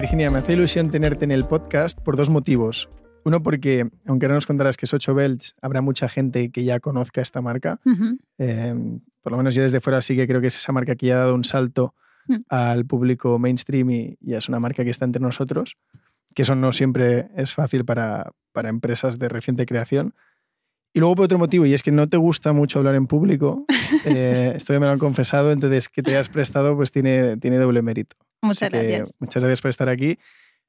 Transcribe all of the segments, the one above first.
Virginia, me hace ilusión tenerte en el podcast por dos motivos. Uno, porque aunque no nos contarás que es 8 belts, habrá mucha gente que ya conozca esta marca. Eh, por lo menos yo desde fuera sí que creo que es esa marca que ya ha dado un salto mm. al público mainstream y, ya es una marca que está entre nosotros, que eso no siempre es fácil para, para empresas de reciente creación. Y luego por otro motivo, y es que no te gusta mucho hablar en público, eh, esto ya me lo han confesado, entonces que te hayas prestado pues tiene, tiene doble mérito. Muchas gracias. Muchas gracias por estar aquí.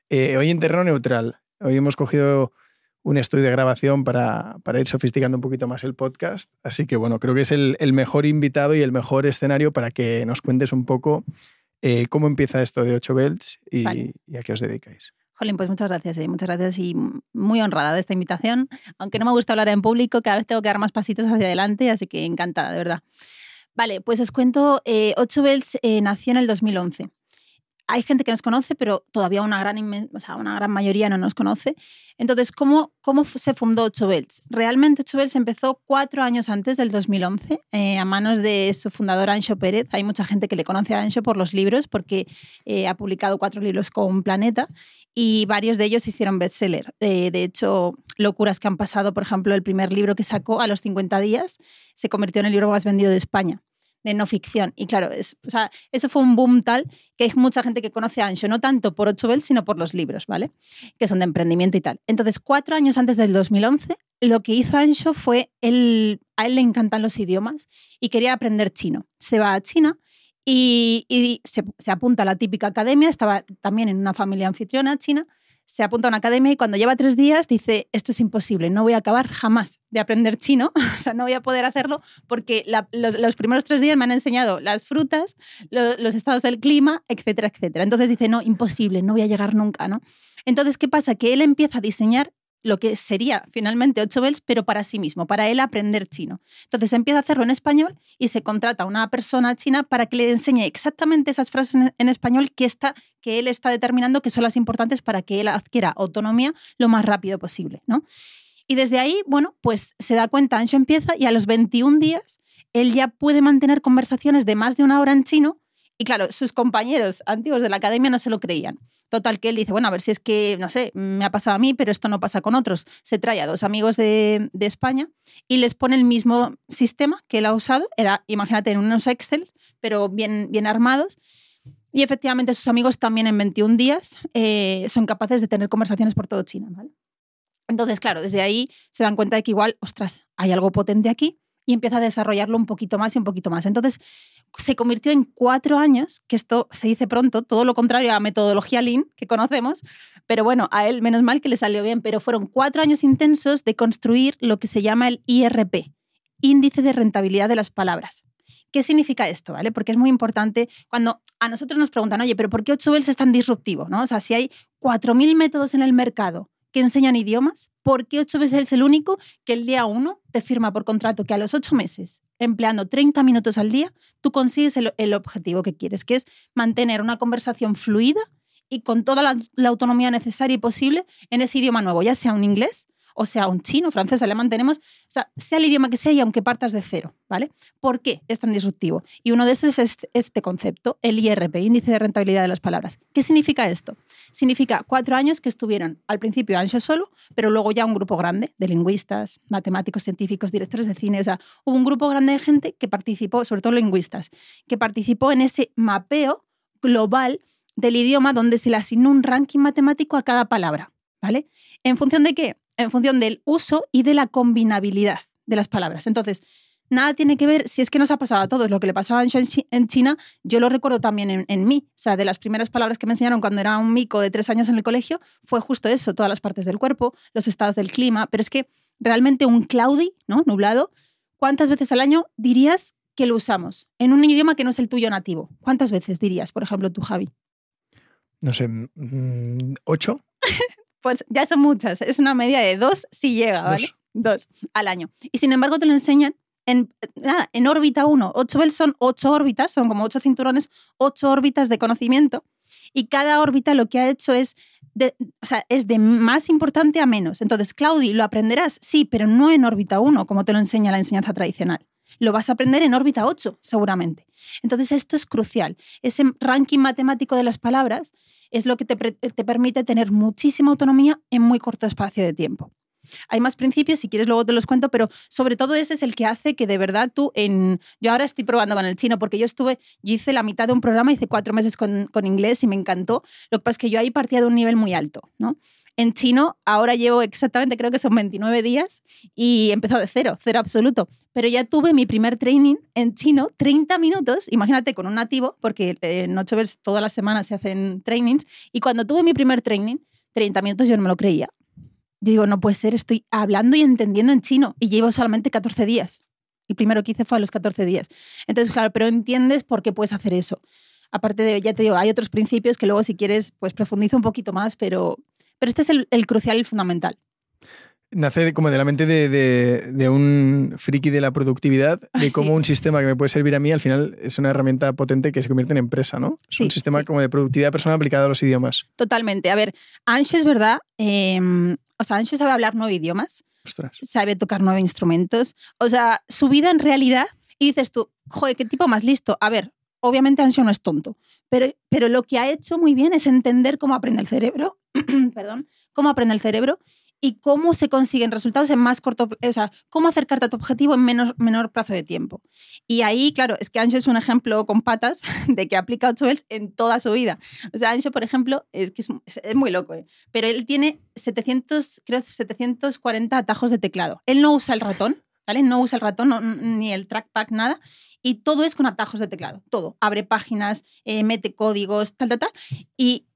Eh, hoy en terreno neutral, hoy hemos cogido un estudio de grabación para, para, ir sofisticando un poquito más el podcast, así que bueno, creo que es el, el mejor invitado y el mejor escenario para que nos cuentes un poco eh, cómo empieza esto de 8 belts y, y a qué os dedicáis. Jolín, pues muchas gracias, eh, muchas gracias y muy honrada de esta invitación. Aunque no me gusta hablar en público, cada vez tengo que dar más pasitos hacia adelante, así que encantada, de verdad. Vale, pues os cuento, eh, 8 Bells eh, nació en el 2011 hay gente que nos conoce, pero todavía una gran, una gran mayoría no nos conoce. Entonces, ¿cómo, cómo se fundó 8 Bells? Realmente 8 Bells empezó cuatro años antes del 2011, eh, a manos de su fundador Ancho Pérez. Hay mucha gente que le conoce a Ancho por los libros, porque eh, ha publicado cuatro libros con Planeta y varios de ellos hicieron bestseller. Eh, de hecho, locuras que han pasado, por ejemplo, el primer libro que sacó a los 50 días se convirtió en el libro más vendido de España de no ficción. Y claro, es, o sea, eso fue un boom tal que hay mucha gente que conoce a Ancho, no tanto por 8 Bell, sino por los libros, ¿vale? Que son de emprendimiento y tal. Entonces, cuatro años antes del 2011, lo que hizo Ancho fue, él, a él le encantan los idiomas y quería aprender chino. Se va a China y, y se, se, apunta a la típica academia, estaba también en una familia anfitriona china, se apunta a una academia y cuando lleva tres días dice, esto es imposible, no voy a acabar jamás de aprender chino, o sea, no voy a poder hacerlo porque los, primeros tres días me han enseñado las frutas, los estados del clima, etcétera, etcétera. Entonces dice, no, imposible, no voy a llegar nunca, ¿no? Entonces, ¿qué pasa? Que él empieza a diseñar lo que sería finalmente 8 bells, pero para sí mismo, para él aprender chino. Entonces empieza a hacerlo en español y se contrata a una persona china para que le enseñe exactamente esas frases en español que, está, que él está determinando que son las importantes para que él adquiera autonomía lo más rápido posible. ¿no? Y desde ahí, bueno, pues se da cuenta, Ancho empieza y a los 21 días él ya puede mantener conversaciones de más de una hora en chino y claro, sus compañeros antiguos de la academia no se lo creían. Total, que él dice, bueno, a ver si es que, no sé, me ha pasado a mí, pero esto no pasa con otros. Se trae a dos amigos de, España y les pone el mismo sistema que él ha usado. Era, imagínate, en unos Excel, pero bien, bien armados. Y efectivamente sus amigos también en 21 días eh, son capaces de tener conversaciones por todo China. Entonces, claro, desde ahí se dan cuenta de que igual, ostras, hay algo potente aquí y empieza a desarrollarlo un poquito más y un poquito más. Entonces, se convirtió en cuatro años, que esto se dice pronto, todo lo contrario a la metodología Lean que conocemos, pero bueno, a él menos mal que le salió bien, pero fueron cuatro años intensos de construir lo que se llama el IRP, Índice de Rentabilidad de las Palabras. ¿Qué significa esto? ¿vale? Porque es muy importante cuando a nosotros nos preguntan, oye, pero ¿por qué 8 es tan disruptivo? ¿no? O sea, si hay 4.000 métodos en el mercado que enseñan idiomas, ¿por qué 8 veces es el único que el día 1 te firma por contrato que a los 8 meses, empleando 30 minutos al día, tú consigues el, objetivo que quieres, que es mantener una conversación fluida y con toda la autonomía necesaria y posible en ese idioma nuevo, ya sea un inglés o sea un chino, francés, alemán, tenemos, o sea, sea el idioma que sea y aunque partas de cero, ¿vale? ¿Por qué es tan disruptivo? Y uno de estos es este, concepto, el IRP, Índice de Rentabilidad de las Palabras. ¿Qué significa esto? Significa cuatro años que estuvieron al principio Ancho solo, pero luego ya un grupo grande de lingüistas, matemáticos, científicos, directores de cine, o sea, hubo un grupo grande de gente que participó, sobre todo lingüistas, que participó en ese mapeo global del idioma donde se le asignó un ranking matemático a cada palabra, ¿vale? ¿En función de qué? En función del uso y de la combinabilidad de las palabras. Entonces, nada tiene que ver, si es que nos ha pasado a todos, lo que le pasó a en China, yo lo recuerdo también en, mí. O sea, de las primeras palabras que me enseñaron cuando era un mico de tres años en el colegio, fue justo eso, todas las partes del cuerpo, los estados del clima, pero es que realmente un cloudy, ¿no? Nublado, ¿cuántas veces al año dirías que lo usamos? En un idioma que no es el tuyo nativo. ¿Cuántas veces dirías, por ejemplo, tú, Javi? No sé, mm, ¿ocho? Pues ya son muchas. Es una media de dos si llega, ¿vale? Dos, al año. Y sin embargo te lo enseñan en, nada, en órbita 1. 8 Bell son ocho órbitas, son como ocho cinturones, ocho órbitas de conocimiento. Y cada órbita lo que ha hecho es de, o sea, es de más importante a menos. Entonces, Claudi, ¿lo aprenderás? Sí, pero no en órbita 1, como te lo enseña la enseñanza tradicional. Lo vas a aprender en órbita 8, seguramente. Entonces, esto es crucial. Ese ranking matemático de las palabras es lo que te, te permite tener muchísima autonomía en muy corto espacio de tiempo. Hay más principios, si quieres luego te los cuento, pero sobre todo ese es el que hace que de verdad tú en... Yo ahora estoy probando con el chino porque yo estuve, yo hice la mitad de un programa, hice cuatro meses con, con inglés y me encantó. Lo que pasa es que yo ahí partía de un nivel muy alto, ¿no? En chino ahora llevo exactamente, creo que son 29 días y empezó de cero, cero absoluto. Pero ya tuve mi primer training en chino, 30 minutos, imagínate con un nativo, porque en ocho veces todas las semanas se hacen trainings, y cuando tuve mi primer training, 30 minutos yo no me lo creía digo, no puede ser, estoy hablando y entendiendo en chino y llevo solamente 14 días. El primero que hice fue a los 14 días. Entonces, claro, pero entiendes por qué puedes hacer eso. Aparte de, ya te digo, hay otros principios que luego si quieres, pues profundizo un poquito más, pero, pero este es el, el crucial y el fundamental. Nace como de la mente de, de, un friki de la productividad, de cómo un sistema que me puede servir a mí al final es una herramienta potente que se convierte en empresa, ¿no? Es un sistema como de productividad personal aplicado a los idiomas. Totalmente. A ver, Ancho es verdad, eh, o sea, Ancho sabe hablar nueve idiomas, sabe tocar nueve instrumentos. O sea, su vida en realidad, y dices tú, joder, qué tipo más listo. A ver, obviamente Ancho no es tonto, pero, pero lo que ha hecho muy bien es entender cómo aprende el cerebro, perdón, cómo aprende el cerebro y cómo se consiguen resultados en más corto, o sea, cómo acercarte a tu objetivo en menor, menor plazo de tiempo. Y ahí, claro, es que Ancho es un ejemplo con patas de que aplica 8 en toda su vida. O sea, Ancho, por ejemplo, es que es, muy loco, ¿eh? pero él tiene 700, creo 740 atajos de teclado. Él no usa el ratón, ¿vale? No usa el ratón, ni el trackpad, nada. Y todo es con atajos de teclado, todo. Abre páginas, eh, mete códigos, tal, tal, tal. Y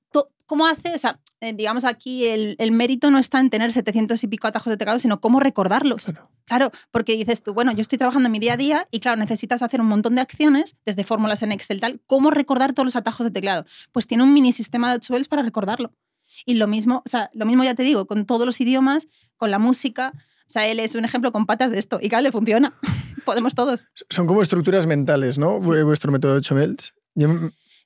¿cómo hace? O sea, eh, digamos aquí el, mérito no está en tener 700 y pico atajos de teclado, sino cómo recordarlos. Claro. porque dices tú, bueno, yo estoy trabajando en mi día a día y claro, necesitas hacer un montón de acciones, desde fórmulas en Excel tal, ¿cómo recordar todos los atajos de teclado? Pues tiene un mini sistema de 8 para recordarlo. Y lo mismo, o sea, lo mismo ya te digo, con todos los idiomas, con la música. O sea, él es un ejemplo con patas de esto y claro, le funciona. Podemos todos. Son como estructuras mentales, ¿no? Vuestro método de 8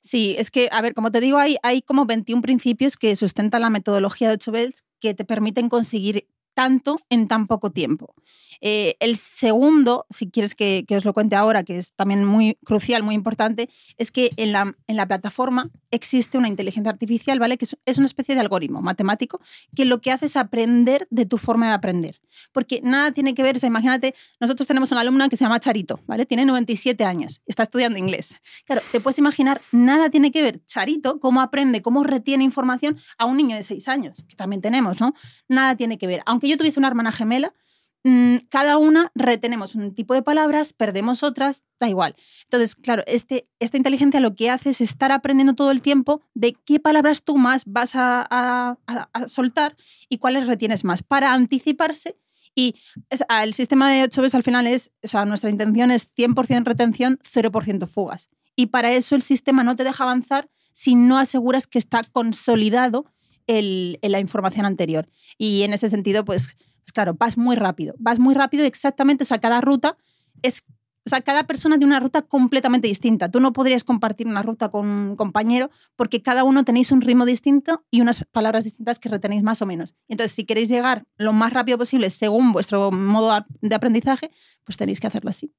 Sí, es que, a ver, como te digo, hay, hay como 21 principios que sustentan la metodología de 8 Bells que te permiten conseguir tanto en tan poco tiempo. Eh, el segundo, si quieres que, os lo cuente ahora, que es también muy crucial, muy importante, es que en la, en la plataforma existe una inteligencia artificial, ¿vale? Que es, una especie de algoritmo matemático que lo que hace es aprender de tu forma de aprender. Porque nada tiene que ver, o sea, imagínate, nosotros tenemos una alumna que se llama Charito, ¿vale? Tiene 97 años, está estudiando inglés. Claro, te puedes imaginar, nada tiene que ver Charito, cómo aprende, cómo retiene información a un niño de 6 años, que también tenemos, ¿no? Nada tiene que ver. Aunque yo tuviese una hermana gemela, mm, cada una retenemos un tipo de palabras, perdemos otras, da igual. Entonces, claro, este, esta inteligencia lo que hace es estar aprendiendo todo el tiempo de qué palabras tú más vas a, soltar y cuáles retienes más para anticiparse. Y el sistema de 8 veces al final es, o sea, nuestra intención es 100% retención, 0% fugas. Y para eso el sistema no te deja avanzar si no aseguras que está consolidado el, la información anterior. Y en ese sentido, pues, pues, claro, vas muy rápido. Vas muy rápido exactamente, o sea, cada ruta es o sea, cada persona tiene una ruta completamente distinta. Tú no podrías compartir una ruta con un compañero porque cada uno tenéis un ritmo distinto y unas palabras distintas que retenéis más o menos. Entonces, si queréis llegar lo más rápido posible según vuestro modo de aprendizaje, pues tenéis que hacerlo así.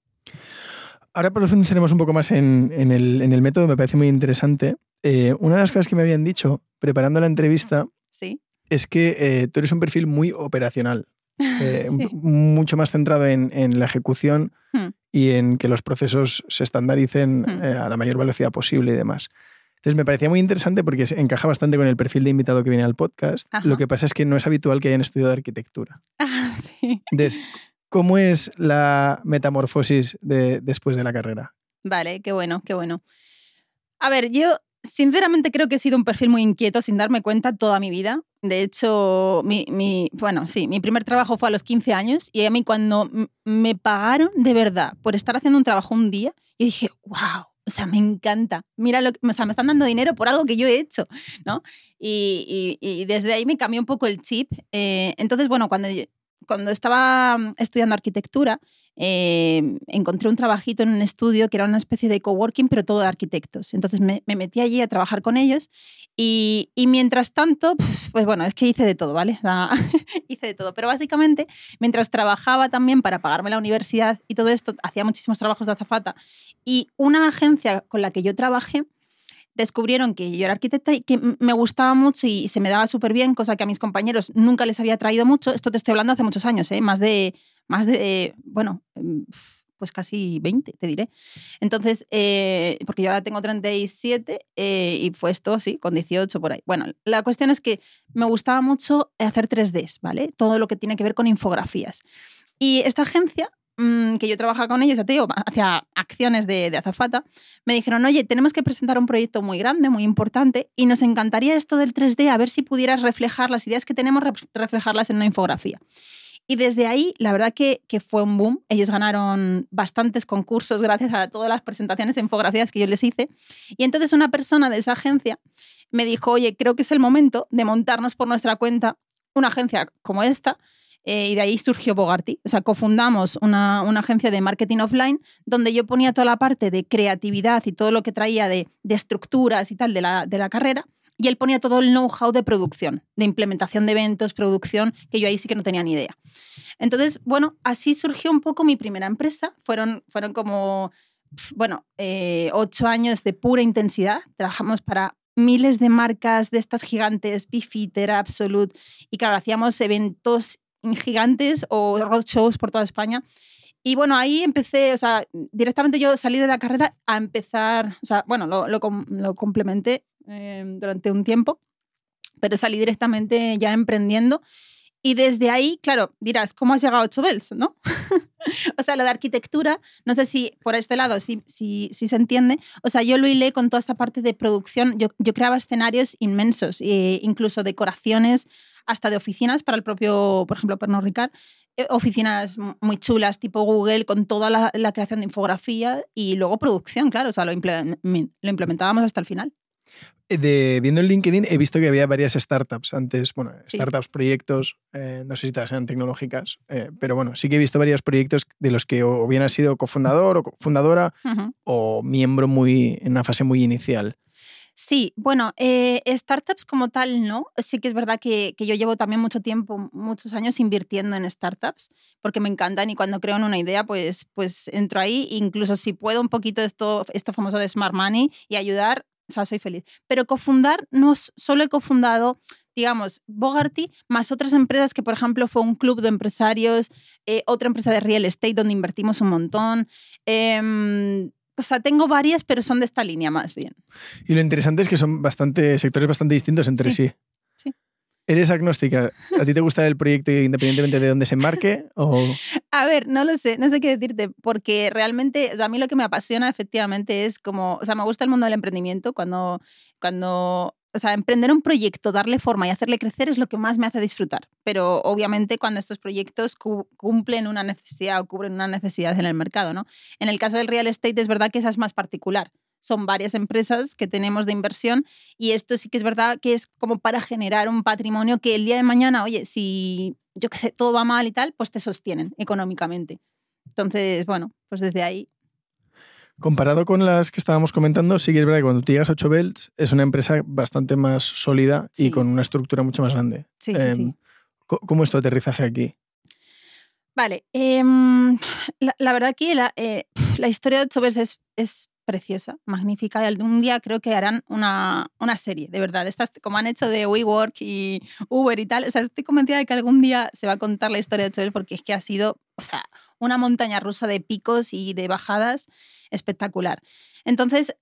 Ahora profundizaremos un poco más en, el, en el método, me parece muy interesante. Eh, una de las cosas que me habían dicho preparando la entrevista ¿Sí? es que eh, tú eres un perfil muy operacional, eh, mucho más centrado en, la ejecución hmm. y en que los procesos se estandaricen hmm. a la mayor velocidad posible y demás. Entonces me parecía muy interesante porque encaja bastante con el perfil de invitado que viene al podcast. Lo que pasa es que no es habitual que hayan estudiado arquitectura. Ah, sí. Entonces, ¿cómo es la metamorfosis de, después de la carrera? Vale, qué bueno, qué bueno. A ver, yo sinceramente creo que he sido un perfil muy inquieto sin darme cuenta toda mi vida. De hecho, mi, bueno, sí, mi primer trabajo fue a los 15 años y a mí cuando me pagaron de verdad por estar haciendo un trabajo un día, yo dije, wow, o sea, me encanta. Mira, lo que, o sea, me están dando dinero por algo que yo he hecho, ¿no? Y, desde ahí me cambió un poco el chip. Eh, entonces, bueno, cuando cuando estaba estudiando arquitectura, eh, encontré un trabajito en un estudio que era una especie de coworking, pero todo de arquitectos. Entonces me, metí allí a trabajar con ellos y, mientras tanto, pues bueno, es que hice de todo, ¿vale? hice de todo. Pero básicamente, mientras trabajaba también para pagarme la universidad y todo esto, hacía muchísimos trabajos de azafata y una agencia con la que yo trabajé, descubrieron que yo era arquitecta y que me gustaba mucho y se me daba súper bien, cosa que a mis compañeros nunca les había traído mucho. Esto te estoy hablando hace muchos años, ¿eh? más de, más de, bueno, em, pues casi 20, te diré. Entonces, eh, porque yo ahora tengo 37 eh, y fue esto, sí, con 18 por ahí. Bueno, la cuestión es que me gustaba mucho hacer 3Ds, ¿vale? Todo lo que tiene que ver con infografías. Y esta agencia Mm, que yo trabajaba con ellos, ya te digo, hacia acciones de, azafata, me dijeron, oye, tenemos que presentar un proyecto muy grande, muy importante, y nos encantaría esto del 3D, a ver si pudieras reflejar las ideas que tenemos, reflejarlas en una infografía. Y desde ahí, la verdad que, que, fue un boom. Ellos ganaron bastantes concursos gracias a todas las presentaciones e infografías que yo les hice. Y entonces una persona de esa agencia me dijo, oye, creo que es el momento de montarnos por nuestra cuenta una agencia como esta, eh, y de ahí surgió Bogarty. O sea, cofundamos una, una, agencia de marketing offline donde yo ponía toda la parte de creatividad y todo lo que traía de, estructuras y tal de la, de la carrera. Y él ponía todo el know-how de producción, de implementación de eventos, producción, que yo ahí sí que no tenía ni idea. Entonces, bueno, así surgió un poco mi primera empresa. Fueron, fueron como, bueno, eh, ocho años de pura intensidad. Trabajamos para miles de marcas de estas gigantes, Bifitter, Absolute, y claro, hacíamos eventos gigantes o roadshows por toda España. Y bueno, ahí empecé, o sea, directamente yo salí de la carrera a empezar, o sea, bueno, lo, lo, lo complementé eh, durante un tiempo, pero salí directamente ya emprendiendo. Y desde ahí, claro, dirás, ¿cómo has llegado a 8 Bells? ¿no? o sea, lo de arquitectura, no sé si por este lado sí si, si, se entiende. O sea, yo lo hilé con toda esta parte de producción. Yo, yo creaba escenarios inmensos, e incluso decoraciones hasta de oficinas para el propio, por ejemplo, Pernod Ricard, eh, oficinas muy chulas tipo Google con toda la, creación de infografía y luego producción, claro, o sea, lo, lo implementábamos hasta el final. Eh, de, viendo el LinkedIn he visto que había varias startups antes, bueno, startups, proyectos, eh, no sé si todas sean tecnológicas, pero bueno, sí que he visto varios proyectos de los que o bien has sido cofundador o fundadora o miembro muy en una fase muy inicial. Sí, bueno, eh, startups como tal no. Sí que es verdad que, yo llevo también mucho tiempo, muchos años invirtiendo en startups, porque me encantan y cuando creo en una idea, pues, pues entro ahí. Incluso si puedo un poquito esto, esto famoso de Smart Money y ayudar, o sea, soy feliz. Pero cofundar, no solo he cofundado digamos, Bogarty, más otras empresas que, por ejemplo, fue un club de empresarios, eh, otra empresa de real estate donde invertimos un montón. Em, o sea, tengo varias, pero son de esta línea más bien. Y lo interesante es que son bastante, sectores bastante distintos entre sí. sí. ¿Eres agnóstica? ¿A ti te gusta el proyecto independientemente de dónde se embarque? O... A ver, no lo sé, no sé qué decirte, porque realmente, o sea, a mí lo que me apasiona efectivamente es como, o sea, me gusta el mundo del emprendimiento cuando, cuando o sea, emprender un proyecto, darle forma y hacerle crecer es lo que más me hace disfrutar. Pero obviamente cuando estos proyectos cumplen una necesidad o cubren una necesidad en el mercado, ¿no? En el caso del real estate es verdad que esa es más particular. Son varias empresas que tenemos de inversión y esto sí que es verdad que es como para generar un patrimonio que el día de mañana, oye, si yo qué sé, todo va mal y tal, pues te sostienen económicamente. Entonces, bueno, pues desde ahí Comparado con las que estábamos comentando, sí que es verdad que cuando tú llegas a 8 Belts es una empresa bastante más sólida y con una estructura mucho más grande. Sí, sí, sí. Em, ¿Cómo es tu aterrizaje aquí? Vale, em, la, verdad que la, eh, la, historia de 8 Belts es, es preciosa, magnífica. Y algún día creo que harán una, una serie, de verdad. Estas, como han hecho de WeWork y Uber y tal. O sea, estoy convencida de que algún día se va a contar la historia de 8 Belts porque es que ha sido, o sea, una montaña rusa de picos y de bajadas espectacular. Entonces,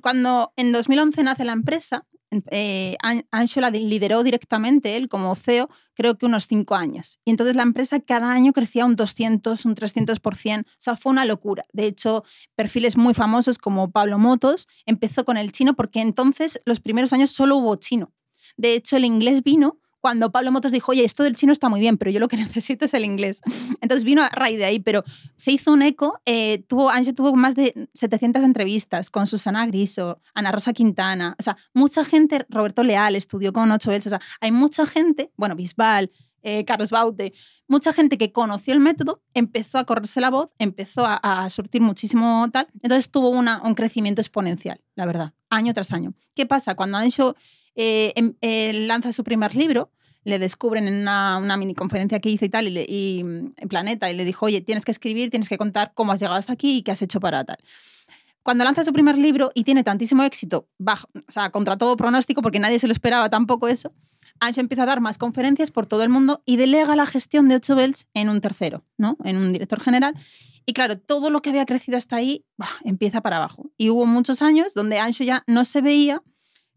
cuando en 2011 nace la empresa, eh, Ancho la lideró directamente él como CEO, creo que unos cinco años. Y entonces la empresa cada año crecía un 200, un 300%. O sea, fue una locura. De hecho, perfiles muy famosos como Pablo Motos empezó con el chino porque entonces los primeros años solo hubo chino. De hecho, el inglés vino cuando Pablo Motos dijo, oye, esto del chino está muy bien, pero yo lo que necesito es el inglés. Entonces vino a raíz de ahí, pero se hizo un eco. Eh, tuvo, tuvo más de 700 entrevistas con Susana Griso, Ana Rosa Quintana. O sea, mucha gente, Roberto Leal estudió con Ocho Elches. O sea, hay mucha gente, bueno, Bisbal, eh, Carlos Baute, mucha gente que conoció el método empezó a correrse la voz, empezó a, surtir muchísimo tal, entonces tuvo una, un crecimiento exponencial, la verdad, año tras año. ¿Qué pasa? Cuando Ancho eh, em, lanza su primer libro, le descubren en una, mini conferencia que hizo y tal, y, en Planeta, y le dijo, oye, tienes que escribir, tienes que contar cómo has llegado hasta aquí y qué has hecho para tal. Cuando lanza su primer libro y tiene tantísimo éxito, bajo, o sea, contra todo pronóstico, porque nadie se lo esperaba tampoco eso, Ancho empieza a dar más conferencias por todo el mundo y delega la gestión de 8 Bells en un tercero, ¿no? En un director general. Y claro, todo lo que había crecido hasta ahí empieza para abajo. Y hubo muchos años donde Ancho ya no se veía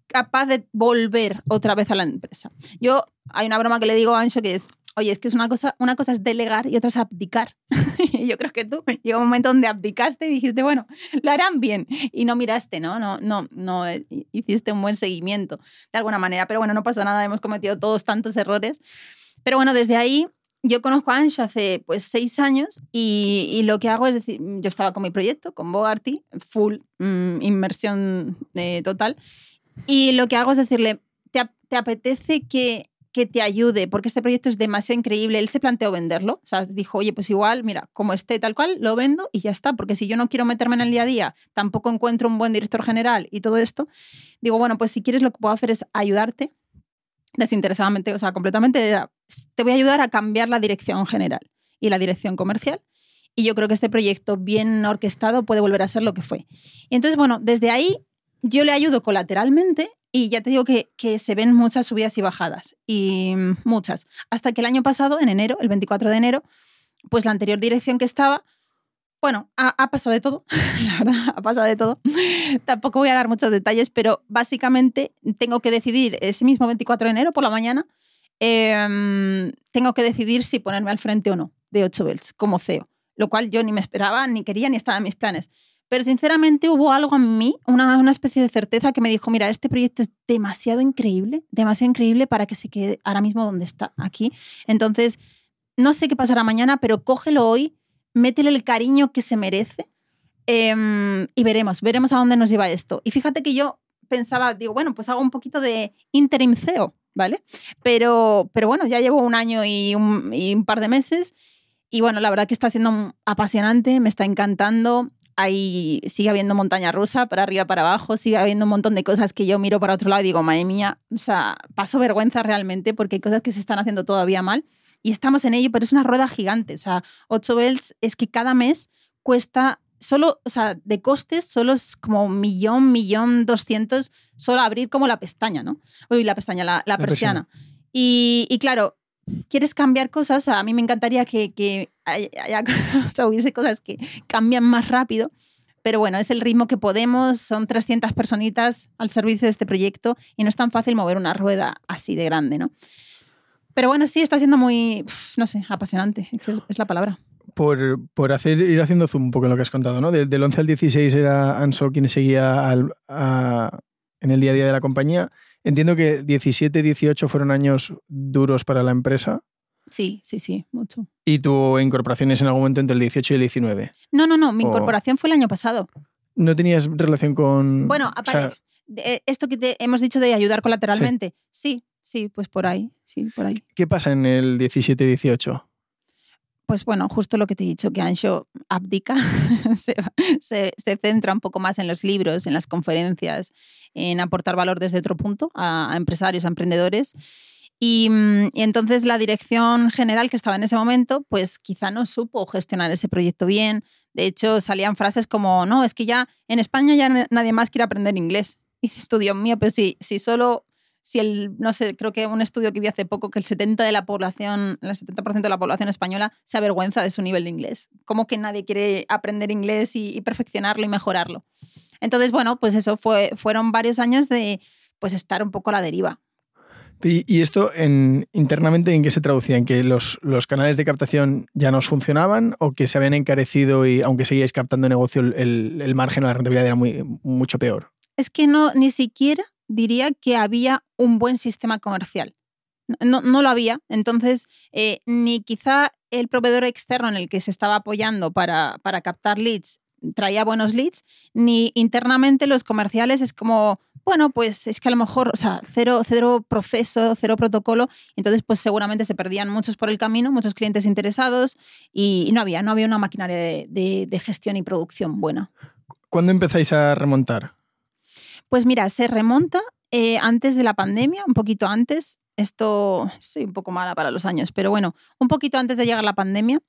capaz de volver otra vez a la empresa. Yo, hay una broma que le digo a Ancho que es, oye, es que es una cosa, una cosa es delegar y otra es abdicar. yo creo que tú llegó un momento donde abdicaste y dijiste, bueno, lo harán bien. Y no miraste, ¿no? No, no, no hiciste un buen seguimiento de alguna manera. Pero bueno, no pasa nada, hemos cometido todos tantos errores. Pero bueno, desde ahí yo conozco a Ancho hace pues seis años y, lo que hago es decir, yo estaba con mi proyecto, con Bogarty, full mm, inmersión eh, total. Y lo que hago es decirle, ¿te, apetece que, que te ayude? Porque este proyecto es demasiado increíble. Él se planteó venderlo. O sea, dijo, oye, pues igual, mira, como esté tal cual, lo vendo y ya está. Porque si yo no quiero meterme en el día a día, tampoco encuentro un buen director general y todo esto, digo, bueno, pues si quieres lo que puedo hacer es ayudarte desinteresadamente, o sea, completamente, te voy a ayudar a cambiar la dirección general y la dirección comercial. Y yo creo que este proyecto bien orquestado puede volver a ser lo que fue. Y entonces, bueno, desde ahí yo le ayudo colateralmente y ya te digo que, que, se ven muchas subidas y bajadas, y muchas. Hasta que el año pasado, en enero, el 24 de enero, pues la anterior dirección que estaba, bueno, ha, pasado de todo, la verdad, ha pasado de todo. Tampoco voy a dar muchos detalles, pero básicamente tengo que decidir ese mismo 24 de enero por la mañana, em, tengo que decidir si ponerme al frente o no de 8 Bells como CEO, lo cual yo ni me esperaba, ni quería, ni estaba en mis planes. Pero sinceramente hubo algo en mí, una, una, especie de certeza que me dijo, mira, este proyecto es demasiado increíble, demasiado increíble para que se quede ahora mismo donde está, aquí. Entonces, no sé qué pasará mañana, pero cógelo hoy, métele el cariño que se merece em, y veremos, veremos a dónde nos lleva esto. Y fíjate que yo pensaba, digo, bueno, pues hago un poquito de interim CEO, ¿vale? Pero, pero bueno, ya llevo un año y un, y un par de meses. Y bueno, la verdad que está siendo apasionante, me está encantando hay, sigue habiendo montaña rusa, para arriba, para abajo, sigue habiendo un montón de cosas que yo miro para otro lado y digo, madre mía, o sea, paso vergüenza realmente porque hay cosas que se están haciendo todavía mal y estamos en ello, pero es una rueda gigante. O sea, 8 bells es que cada mes cuesta solo, o sea, de costes, solo es como un millón, millón doscientos, solo abrir como la pestaña, ¿no? Uy, la pestaña, la, la, persiana. Y, y, claro, quieres cambiar cosas, a mí me encantaría que, que haya, hubiese cosas que cambian más rápido, pero bueno, es el ritmo que podemos, son 300 personitas al servicio de este proyecto y no es tan fácil mover una rueda así de grande, ¿no? Pero bueno, sí, está siendo muy, no sé, apasionante, es la palabra. Por, por, hacer, ir haciendo zoom un poco en lo que has contado, ¿no? Del, 11 al 16 era Anso quien seguía en el día a día de la compañía Entiendo que 17, 18 fueron años duros para la empresa. Sí, sí, sí, mucho. ¿Y tu incorporación es en algún momento entre el 18 y el 19? No, no, no, mi incorporación fue el año pasado. ¿No tenías relación con...? Bueno, aparte, eh, esto que te hemos dicho de ayudar colateralmente, sí. sí, pues por ahí, sí, por ahí. ¿Qué pasa en el 17-18? Pues bueno, justo lo que te he dicho, que Ancho abdica, se, centra un poco más en los libros, en las conferencias, en aportar valor desde otro punto a, empresarios, a emprendedores. Y, mm, y, entonces la dirección general que estaba en ese momento, pues quizá no supo gestionar ese proyecto bien. De hecho, salían frases como, no, es que ya en España ya nadie más quiere aprender inglés. Y dices tú, Dios mío, pero si, si solo si el, no sé, creo que un estudio que vi hace poco que el 70% de la población, el 70% de la población española se avergüenza de su nivel de inglés. ¿Cómo que nadie quiere aprender inglés y, perfeccionarlo y mejorarlo? Entonces, bueno, pues eso fue, fueron varios años de pues estar un poco a la deriva. ¿Y, esto en, internamente en qué se traducía? ¿En que los, los, canales de captación ya no funcionaban o que se habían encarecido y aunque seguíais captando negocio, el, el margen o la rentabilidad era muy, mucho peor? Es que no, ni siquiera diría que había un buen sistema comercial. No, no lo había. Entonces, eh, ni quizá el proveedor externo en el que se estaba apoyando para, para captar leads traía buenos leads, ni internamente los comerciales es como, bueno, pues es que a lo mejor, o sea, cero, cero proceso, cero protocolo, entonces pues seguramente se perdían muchos por el camino, muchos clientes interesados y, no había, no había una maquinaria de, gestión y producción buena. ¿Cuándo empezáis a remontar? Pues mira, se remonta eh, antes de la pandemia, un poquito antes. Esto, soy un poco mala para los años, pero bueno, un poquito antes de llegar la pandemia,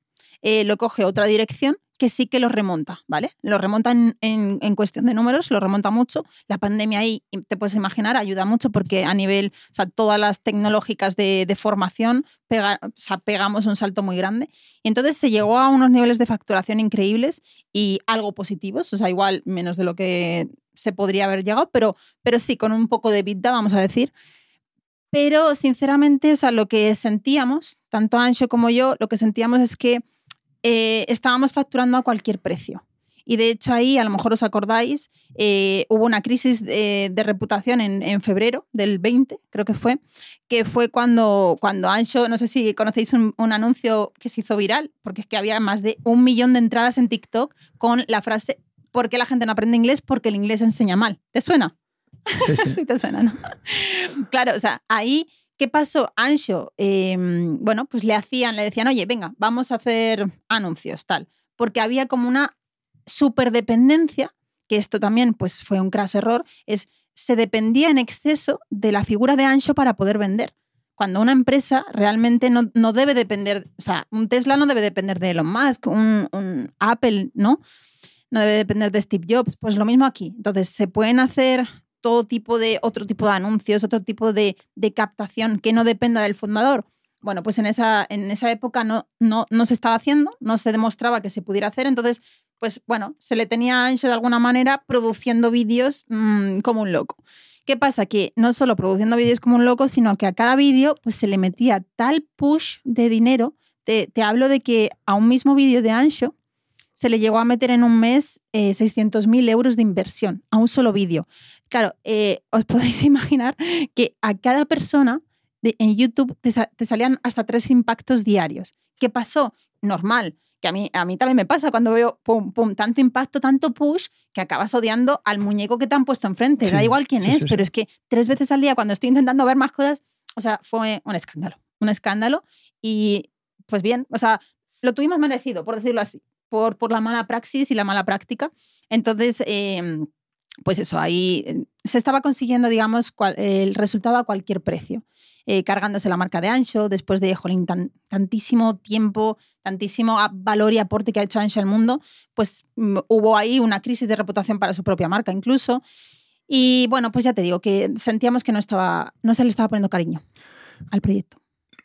eh, lo coge otra dirección que sí que lo remonta, ¿vale? Lo remonta en, cuestión de números, lo remonta mucho. La pandemia ahí, te puedes imaginar, ayuda mucho porque a nivel, o sea, todas las tecnológicas de, formación, o sea, pegamos un salto muy grande. Y entonces se llegó a unos niveles de facturación increíbles y algo positivos, o sea, igual menos de lo que se podría haber llegado, pero, pero sí, con un poco de vida, vamos a decir. Pero sinceramente, o sea, lo que sentíamos, tanto Ancho como yo, lo que sentíamos es que eh, estábamos facturando a cualquier precio. Y de hecho ahí, a lo mejor os acordáis, eh, hubo una crisis de, reputación en, febrero del 20, creo que fue, que fue cuando, cuando Ancho, no sé si conocéis un, anuncio que se hizo viral, porque es que había más de un millón de entradas en TikTok con la frase, ¿por qué la gente no aprende inglés? Porque el inglés enseña mal. ¿Te suena? Sí, sí. sí te suena, ¿no? claro, o sea, ahí ¿Qué pasó? Ancho, em, bueno, pues le hacían, le decían, oye, venga, vamos a hacer anuncios, tal. Porque había como una superdependencia, que esto también pues fue un crash error, es se dependía en exceso de la figura de Ancho para poder vender. Cuando una empresa realmente no, no debe depender, o sea, un Tesla no debe depender de Elon Musk, un, un Apple, ¿no? No debe depender de Steve Jobs. Pues lo mismo aquí. Entonces, se pueden hacer todo tipo de, otro tipo de anuncios, otro tipo de, captación que no dependa del fundador. Bueno, pues en esa, en esa época no, no, no se estaba haciendo, no se demostraba que se pudiera hacer, entonces, pues bueno, se le tenía ancho de alguna manera produciendo vídeos mm, como un loco. ¿Qué pasa? Que no solo produciendo vídeos como un loco, sino que a cada vídeo pues se le metía tal push de dinero. Te, te hablo de que a un mismo vídeo de Ancho se le llegó a meter en un mes eh, 600.000 euros de inversión a un solo vídeo. Claro, eh, os podéis imaginar que a cada persona en YouTube te, salían hasta tres impactos diarios. ¿Qué pasó? Normal, que a mí, a mí también me pasa cuando veo pum, pum, tanto impacto, tanto push, que acabas odiando al muñeco que te han puesto enfrente. da igual quién es, pero es que tres veces al día cuando estoy intentando ver más cosas, o sea, fue un escándalo, un escándalo. Y pues bien, o sea, lo tuvimos merecido, por decirlo así por, por la mala praxis y la mala práctica. Entonces, em, pues eso, ahí eh, se estaba consiguiendo, digamos, el resultado a cualquier precio. Eh, cargándose la marca de Ancho, después de jolín, tantísimo tiempo, tantísimo valor y aporte que ha hecho Ancho al mundo, pues mm, hubo ahí una crisis de reputación para su propia marca incluso. Y bueno, pues ya te digo que sentíamos que no, estaba, no se le estaba poniendo cariño al proyecto.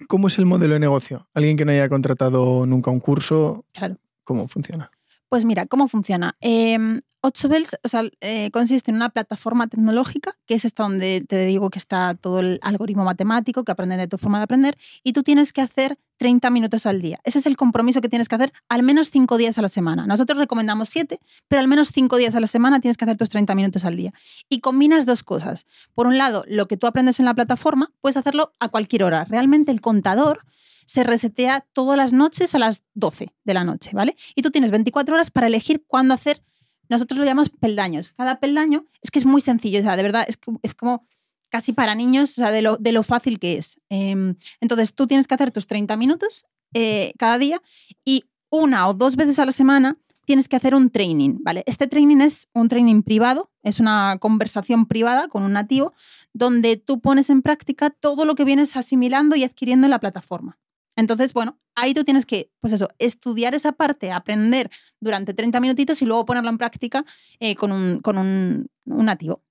¿Cómo es el modelo de negocio? Alguien que no haya contratado nunca un curso, claro. ¿Cómo funciona? Pues mira, ¿cómo funciona? Eh, em, 8 Bells o sea, eh, consiste en una plataforma tecnológica, que es esta donde te digo que está todo el algoritmo matemático que aprende de tu forma de aprender, y tú tienes que hacer 30 minutos al día. Ese es el compromiso que tienes que hacer al menos 5 días a la semana. Nosotros recomendamos 7, pero al menos 5 días a la semana tienes que hacer tus 30 minutos al día. Y combinas dos cosas. Por un lado, lo que tú aprendes en la plataforma, puedes hacerlo a cualquier hora. Realmente el contador se resetea todas las noches a las 12 de la noche, ¿vale? Y tú tienes 24 horas para elegir cuándo hacer, nosotros lo llamamos peldaños. Cada peldaño es que es muy sencillo, o sea, de verdad, es, es como casi para niños, o sea, de lo, de lo fácil que es. Em, entonces, tú tienes que hacer tus 30 minutos eh, cada día y una o dos veces a la semana tienes que hacer un training, ¿vale? Este training es un training privado, es una conversación privada con un nativo donde tú pones en práctica todo lo que vienes asimilando y adquiriendo en la plataforma. Entonces, bueno, ahí tú tienes que, pues eso, estudiar esa parte, aprender durante 30 minutitos y luego ponerlo en práctica eh, con, un, con un, nativo.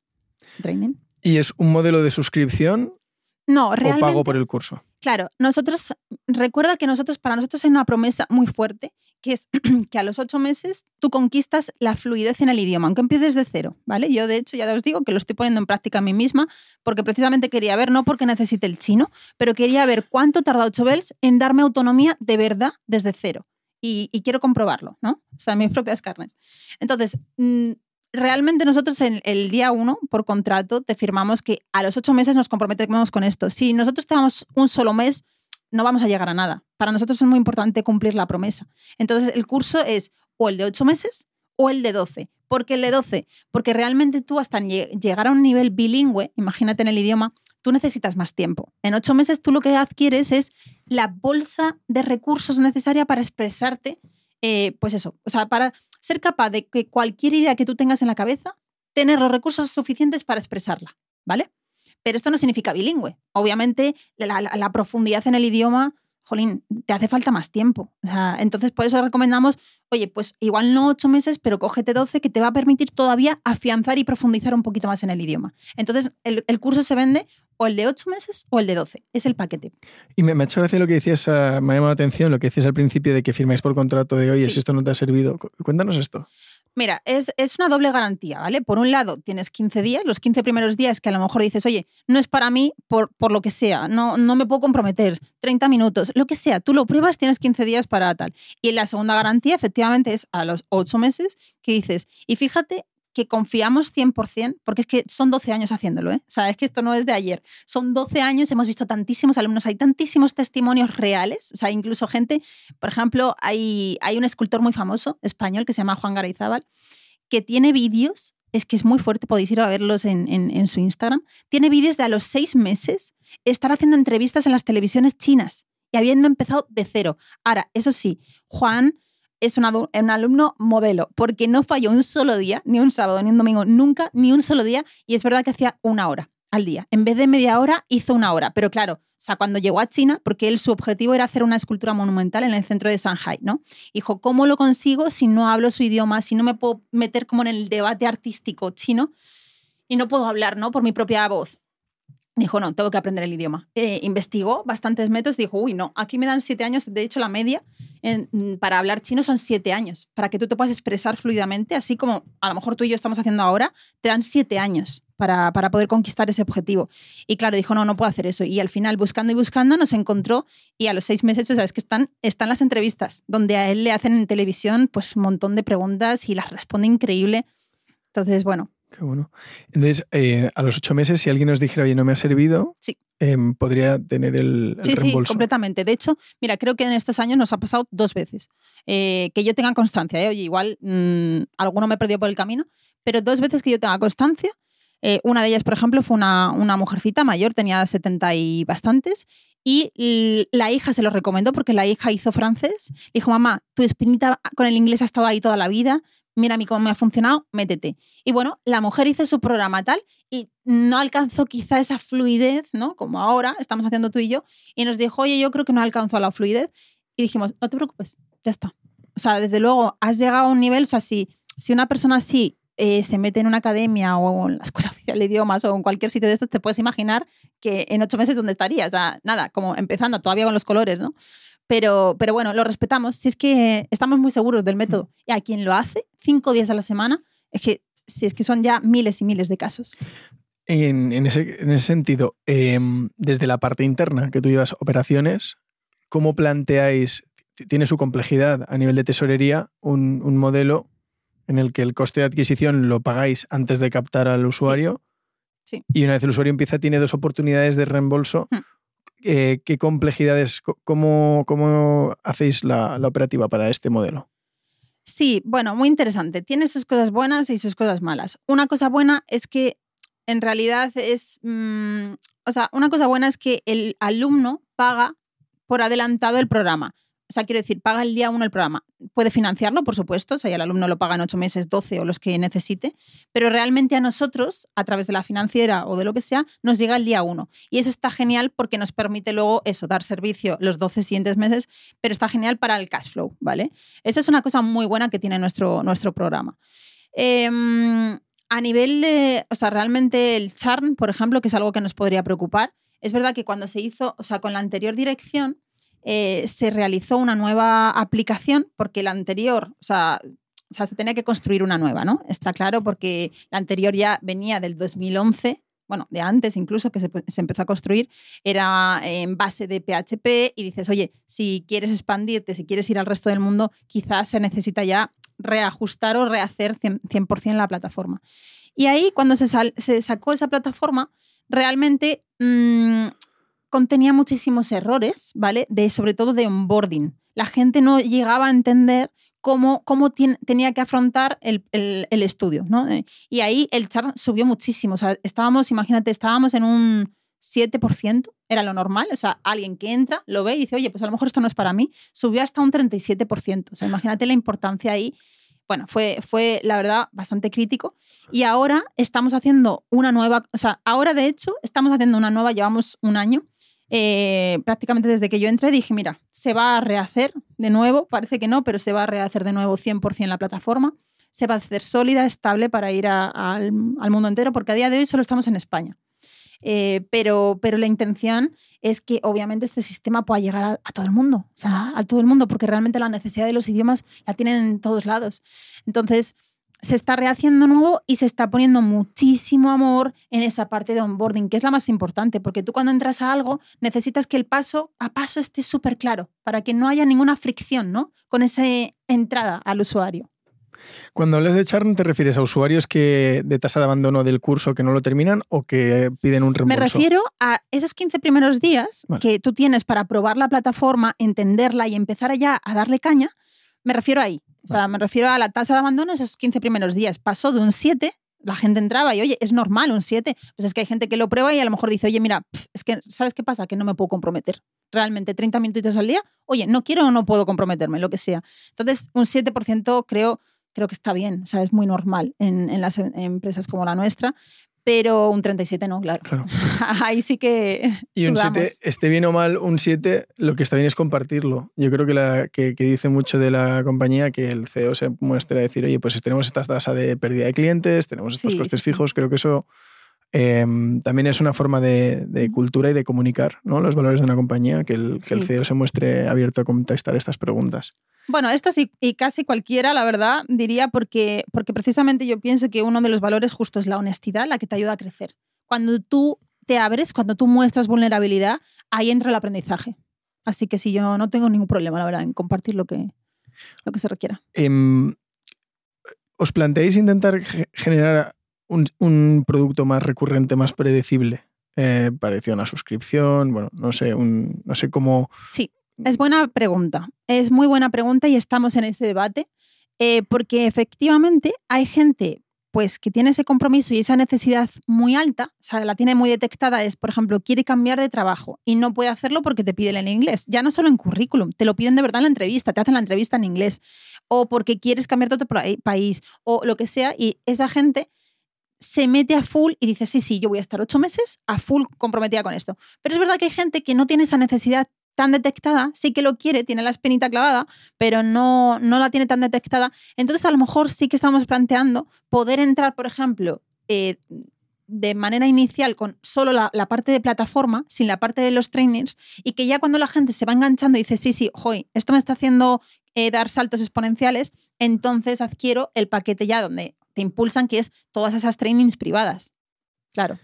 Training. ¿Y es un modelo de suscripción? No, realmente. ¿O pago por el curso? Claro, nosotros, recuerda que nosotros, para nosotros hay una promesa muy fuerte, que es que a los ocho meses tú conquistas la fluidez en el idioma, aunque empieces de cero, ¿vale? Yo, de hecho, ya os digo que lo estoy poniendo en práctica a mí misma, porque precisamente quería ver, no porque necesite el chino, pero quería ver cuánto tarda ocho bells en darme autonomía de verdad desde cero. Y, y quiero comprobarlo, ¿no? O sea, mis propias carnes. Entonces, mm, realmente nosotros en el día uno, por contrato, te firmamos que a los ocho meses nos comprometemos con esto. Si nosotros tenemos un solo mes, no vamos a llegar a nada. Para nosotros es muy importante cumplir la promesa. Entonces, el curso es o el de ocho meses o el de 12. ¿Por qué el de 12? Porque realmente tú hasta llegar a un nivel bilingüe, imagínate en el idioma, tú necesitas más tiempo. En ocho meses tú lo que adquieres es la bolsa de recursos necesaria para expresarte, eh, pues eso, o sea, para ser capaz de que cualquier idea que tú tengas en la cabeza, tener los recursos suficientes para expresarla, ¿vale? Pero esto no significa bilingüe. Obviamente, la profundidad en el idioma jolín, te hace falta más tiempo. entonces, por eso recomendamos, oye, pues igual no ocho meses, pero cógete 12 que te va a permitir todavía afianzar y profundizar un poquito más en el idioma. Entonces, el, curso se vende o el de ocho meses o el de 12. Es el paquete. Y me, ha hecho gracia lo que decías, me ha llamado la atención, lo que decías al principio de que firmáis por contrato de, oye, si esto no te ha servido. Cuéntanos esto. Mira, es, una doble garantía, ¿vale? Por un lado, tienes 15 días, los 15 primeros días que a lo mejor dices, oye, no es para mí por, por lo que sea, no, no me puedo comprometer, 30 minutos, lo que sea, tú lo pruebas, tienes 15 días para tal. Y la segunda garantía, efectivamente, es a los 8 meses que dices, y fíjate que confiamos 100%, porque es que son 12 años haciéndolo, ¿eh? O sea, es que esto no es de ayer. Son 12 años, hemos visto tantísimos alumnos, hay tantísimos testimonios reales, o sea, incluso gente, por ejemplo, hay, hay un escultor muy famoso español que se llama Juan Garayzábal, que tiene vídeos, es que es muy fuerte, podéis ir a verlos en, en, en su Instagram, tiene vídeos de a los seis meses estar haciendo entrevistas en las televisiones chinas y habiendo empezado de cero. Ahora, eso sí, Juan es un, alumno modelo, porque no falló un solo día, ni un sábado, ni un domingo, nunca, ni un solo día, y es verdad que hacía una hora al día. En vez de media hora, hizo una hora. Pero claro, o sea, cuando llegó a China, porque él su objetivo era hacer una escultura monumental en el centro de Shanghai, ¿no? Dijo, ¿cómo lo consigo si no hablo su idioma, si no me puedo meter como en el debate artístico chino y no puedo hablar, ¿no? Por mi propia voz. Dijo, no, tengo que aprender el idioma. Eh, investigó bastantes métodos, dijo, uy, no, aquí me dan siete años, de hecho la media mm, para hablar chino son siete años, para que tú te puedas expresar fluidamente, así como a lo mejor tú y yo estamos haciendo ahora, te dan siete años para, para poder conquistar ese objetivo. Y claro, dijo, no, no puedo hacer eso. Y al final, buscando y buscando, nos encontró y a los seis meses, o sea, es que están, están las entrevistas, donde a él le hacen en televisión pues un montón de preguntas y las responde increíble. Entonces, bueno, Qué bueno. Entonces, eh, a los ocho meses, si alguien nos dijera, oye, no me ha servido, sí. Em, podría tener el, sí, reembolso. Sí, completamente. De hecho, mira, creo que en estos años nos ha pasado dos veces. Eh, que yo tenga constancia, ¿eh? oye, igual mm, alguno me perdió por el camino, pero dos veces que yo tenga constancia. una de ellas, por ejemplo, fue una, una mujercita mayor, tenía 70 y bastantes, y la hija se lo recomendó porque la hija hizo francés. Dijo, mamá, tu espinita con el inglés ha estado ahí toda la vida, mira a mí cómo me ha funcionado, métete. Y bueno, la mujer hizo su programa tal y no alcanzó quizá esa fluidez, ¿no? Como ahora estamos haciendo tú y yo, y nos dijo, oye, yo creo que no alcanzó la fluidez. Y dijimos, no te preocupes, ya está. O sea, desde luego, has llegado a un nivel, o sea, si, si una persona así eh, se mete en una academia o en la escuela oficial de idiomas o en cualquier sitio de estos, te puedes imaginar que en ocho meses dónde estaría. O sea, nada, como empezando todavía con los colores, ¿no? Pero, pero bueno, lo respetamos. Si es que estamos muy seguros del método. Y a quien lo hace cinco días a la semana, es que, si es que son ya miles y miles de casos. En, ese, en ese, sentido, em, desde la parte interna que tú llevas operaciones, ¿cómo planteáis, tiene su complejidad a nivel de tesorería, un, un, modelo en el que el coste de adquisición lo pagáis antes de captar al usuario? Sí. Y una vez el usuario empieza, tiene dos oportunidades de reembolso. Hmm. Eh, ¿qué complejidades, cómo, cómo hacéis la, operativa para este modelo? Sí, bueno, muy interesante. Tiene sus cosas buenas y sus cosas malas. Una cosa buena es que en realidad es, mm, o sea, una cosa buena es que el alumno paga por adelantado el programa. O sea, quiero decir, paga el día uno el programa. Puede financiarlo, por supuesto, o sea, el alumno lo paga en ocho meses, 12 o los que necesite, pero realmente a nosotros, a través de la financiera o de lo que sea, nos llega el día uno. Y eso está genial porque nos permite luego eso, dar servicio los 12 siguientes meses, pero está genial para el cash flow, ¿vale? Eso es una cosa muy buena que tiene nuestro, nuestro programa. Em, a nivel de, o sea, realmente el churn, por ejemplo, que es algo que nos podría preocupar, es verdad que cuando se hizo, o sea, con la anterior dirección, eh, se realizó una nueva aplicación porque la anterior, o sea, se tenía que construir una nueva, ¿no? Está claro porque la anterior ya venía del 2011, bueno, de antes incluso que se, empezó a construir, era en base de PHP y dices, oye, si quieres expandirte, si quieres ir al resto del mundo, quizás se necesita ya reajustar o rehacer 100%, la plataforma. Y ahí, cuando se, se sacó esa plataforma, realmente mm, contenía muchísimos errores, ¿vale? De, sobre todo de onboarding. La gente no llegaba a entender cómo, tenía que afrontar el, el, estudio. ¿no? Eh, y ahí el char subió muchísimo. O sea, estábamos, imagínate, estábamos en un 7%, era lo normal. O sea, alguien que entra, lo ve y dice, oye, pues a lo mejor esto no es para mí. Subió hasta un 37%. O sea, imagínate la importancia ahí. Bueno, fue, fue la verdad bastante crítico. Y ahora estamos haciendo una nueva, o sea, ahora de hecho estamos haciendo una nueva, llevamos un año, eh, prácticamente desde que yo entré dije, mira, se va a rehacer de nuevo, parece que no, pero se va a rehacer de nuevo 100% la plataforma, se va a hacer sólida, estable para ir al, mundo entero, porque a día de hoy solo estamos en España. Eh, pero, pero la intención es que obviamente este sistema pueda llegar a, a, todo el mundo, o sea, a todo el mundo, porque realmente la necesidad de los idiomas la tienen en todos lados. Entonces, se está rehaciendo nuevo y se está poniendo muchísimo amor en esa parte de onboarding, que es la más importante, porque tú cuando entras a algo necesitas que el paso a paso esté súper claro, para que no haya ninguna fricción ¿no? con esa entrada al usuario. Cuando hablas de churn, ¿te refieres a usuarios que de tasa de abandono del curso que no lo terminan o que piden un reembolso? Me refiero a esos 15 primeros días que tú tienes para probar la plataforma, entenderla y empezar ya a darle caña. Me refiero ahí. O sea, me refiero a la tasa de abandono esos 15 primeros días. Pasó de un 7, la gente entraba y, oye, es normal un 7. Pues es que hay gente que lo prueba y a lo mejor dice, oye, mira, es que, ¿sabes qué pasa? Que no me puedo comprometer. Realmente, 30 minutitos al día, oye, no quiero o no puedo comprometerme, lo que sea. Entonces, un 7% creo, creo que está bien, o sea, es muy normal en, en las em, empresas como la nuestra pero un 37 no, claro. Ahí sí que. Y un 7, esté bien o mal un 7, lo que está bien es compartirlo. Yo creo que, la, que, dice mucho de la compañía que el CEO se muestre a decir, oye, pues tenemos esta tasa de pérdida de clientes, tenemos estos costes fijos, creo que eso em, también es una forma de, cultura y de comunicar ¿no? los valores de una compañía, que el, que el CEO se muestre abierto a contestar estas preguntas. Bueno, estas y, y, casi cualquiera, la verdad, diría, porque, porque precisamente yo pienso que uno de los valores justo es la honestidad, la que te ayuda a crecer. Cuando tú te abres, cuando tú muestras vulnerabilidad, ahí entra el aprendizaje. Así que sí, yo no tengo ningún problema, la verdad, en compartir lo que, lo que se requiera. Em, ¿Os planteáis intentar generar un, producto más recurrente, más predecible? Eh, parecido a una suscripción, bueno, no sé, un, no sé cómo... Sí, es buena pregunta. Es muy buena pregunta y estamos en ese debate eh, porque efectivamente hay gente pues que tiene ese compromiso y esa necesidad muy alta, o sea, la tiene muy detectada, es, por ejemplo, quiere cambiar de trabajo y no puede hacerlo porque te piden en inglés, ya no solo en currículum, te lo piden de verdad en la entrevista, te hacen la entrevista en inglés, o porque quieres cambiar de otro país, o lo que sea, y esa gente se mete a full y dice, sí, sí, yo voy a estar ocho meses a full comprometida con esto. Pero es verdad que hay gente que no tiene esa necesidad tan detectada, sí que lo quiere, tiene la espinita clavada, pero no, no la tiene tan detectada. Entonces, a lo mejor sí que estamos planteando poder entrar, por ejemplo, eh, de manera inicial con solo la, parte de plataforma, sin la parte de los trainings, y que ya cuando la gente se va enganchando y dice, sí, sí, hoy esto me está haciendo eh, dar saltos exponenciales, entonces adquiero el paquete ya donde te impulsan, que es todas esas trainings privadas. Claro.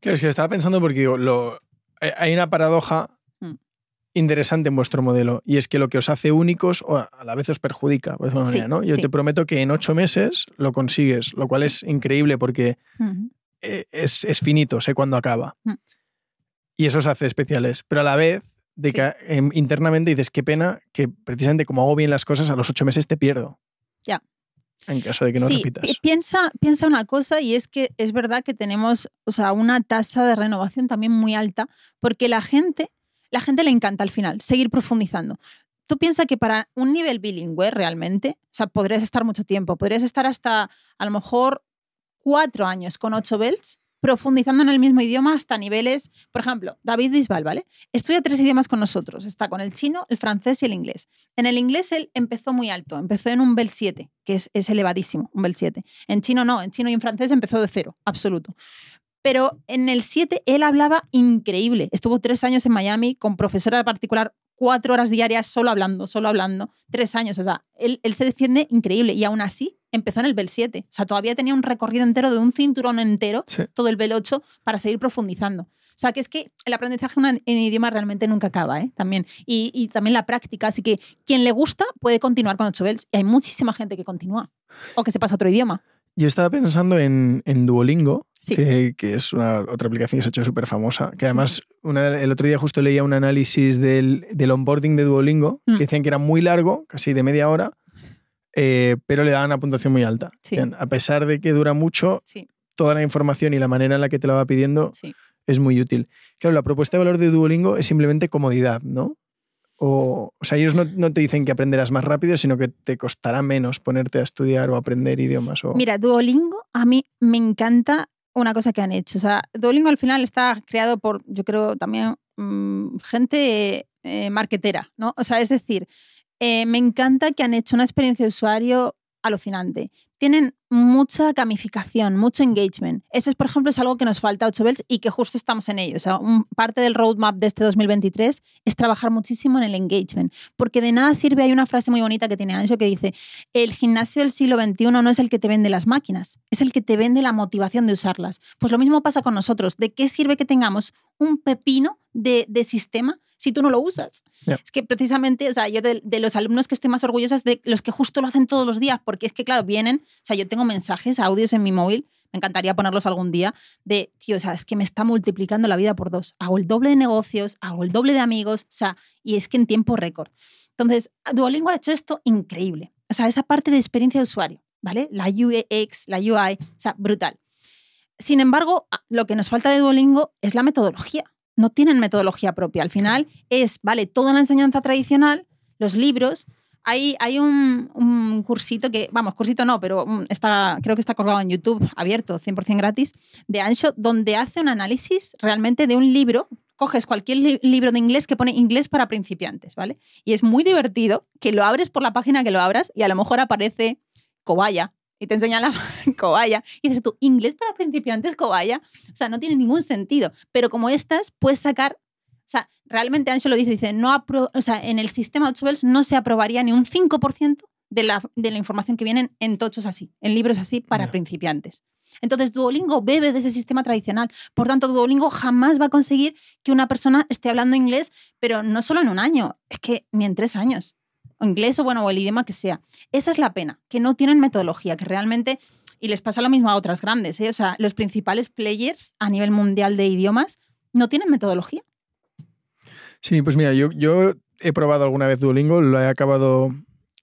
Claro, es que estaba pensando porque lo, hay una paradoja interesante en vuestro modelo y es que lo que os hace únicos o a la vez os perjudica. ¿no? Yo te prometo que en ocho meses lo consigues, lo cual es increíble porque e, es, es, finito, sé cuándo acaba. Mm. Y eso os hace especiales. Pero a la vez, de que em, internamente dices, qué pena que precisamente como hago bien las cosas, a los ocho meses te pierdo. Ya. En caso de que no repitas. Piensa, piensa una cosa y es que es verdad que tenemos o sea, una tasa de renovación también muy alta porque la gente la gente le encanta al final, seguir profundizando. Tú piensas que para un nivel bilingüe realmente, o sea, podrías estar mucho tiempo, podrías estar hasta a lo mejor cuatro años con ocho belts profundizando en el mismo idioma hasta niveles, por ejemplo, David Bisbal, ¿vale? Estudia tres idiomas con nosotros, está con el chino, el francés y el inglés. En el inglés él empezó muy alto, empezó en un Bel 7, que es, es elevadísimo, un Bel 7. En chino no, en chino y en francés empezó de cero, absoluto. Pero en el 7 él hablaba increíble. Estuvo tres años en Miami con profesora particular, cuatro horas diarias solo hablando, solo hablando. Tres años, o sea, él, se defiende increíble y aún así empezó en el Bel 7. O sea, todavía tenía un recorrido entero de un cinturón entero, todo el Bel 8, para seguir profundizando. O sea, que es que el aprendizaje en idioma realmente nunca acaba, ¿eh? También. Y, y, también la práctica. Así que quien le gusta puede continuar con 8 Bels. Y hay muchísima gente que continúa. O que se pasa a otro idioma. Yo estaba pensando en, en Duolingo, que, que, es una, otra aplicación que se ha hecho súper famosa, que además el otro día justo leía un análisis del, del onboarding de Duolingo, que mm. decían que era muy largo, casi de media hora, eh, pero le daban una puntuación muy alta. A pesar de que dura mucho, toda la información y la manera en la que te la va pidiendo es muy útil. Claro, la propuesta de valor de Duolingo es simplemente comodidad, ¿no? O, o sea, ellos no, te dicen que aprenderás más rápido, sino que te costará menos ponerte a estudiar o aprender idiomas. O... Mira, Duolingo a mí me encanta una cosa que han hecho. O sea, Duolingo al final está creado por, yo creo, también mm, gente eh, marketera, ¿no? O sea, es decir, eh, me encanta que han hecho una experiencia de usuario alucinante. Tienen mucha gamificación, mucho engagement. Eso es, por ejemplo, es algo que nos falta a 8 Bells y que justo estamos en ello. O sea, parte del roadmap de este 2023 es trabajar muchísimo en el engagement, porque de nada sirve, hay una frase muy bonita que tiene Ancho que dice, el gimnasio del siglo XXI no es el que te vende las máquinas, es el que te vende la motivación de usarlas. Pues lo mismo pasa con nosotros. ¿De qué sirve que tengamos un pepino de, sistema si tú no lo usas? Es que precisamente, o sea, yo de, de, los alumnos que estoy más orgullosa es de los que justo lo hacen todos los días, porque es que, claro, vienen, o sea, yo tengo mensajes, audios en mi móvil, me encantaría ponerlos algún día, de, tío, o sea, es que me está multiplicando la vida por dos. Hago el doble de negocios, hago el doble de amigos, o sea, y es que en tiempo récord. Entonces, Duolingo ha hecho esto increíble. O sea, esa parte de experiencia de usuario, ¿vale? La UX, la UI, o sea, brutal. Sin embargo, lo que nos falta de Duolingo es la metodología. No tienen metodología propia. Al final es, vale, toda la enseñanza tradicional, los libros, hay, hay un, cursito que, vamos, cursito no, pero está, creo que está colgado en YouTube, abierto, 100% gratis, de Ancho, donde hace un análisis realmente de un libro. Coges cualquier libro de inglés que pone inglés para principiantes, ¿vale? Y es muy divertido que lo abres por la página que lo abras y a lo mejor aparece cobaya y te enseña la cobaya y dices tú, inglés para principiantes cobaya. O sea, no tiene ningún sentido. Pero como estas, puedes sacar o sea, realmente Ancho lo dice, dice, no o sea, en el sistema 8 Bells no se aprobaría ni un 5% de la, de la información que vienen en tochos así, en libros así para principiantes. Entonces, Duolingo bebe de ese sistema tradicional. Por tanto, Duolingo jamás va a conseguir que una persona esté hablando inglés, pero no solo en un año, es que ni en tres años. O inglés o bueno, o el idioma que sea. Esa es la pena, que no tienen metodología, que realmente, y les pasa lo mismo a otras grandes, ¿eh? o sea, los principales players a nivel mundial de idiomas no tienen metodología. Sí, pues mira, yo, yo he probado alguna vez Duolingo, lo he acabado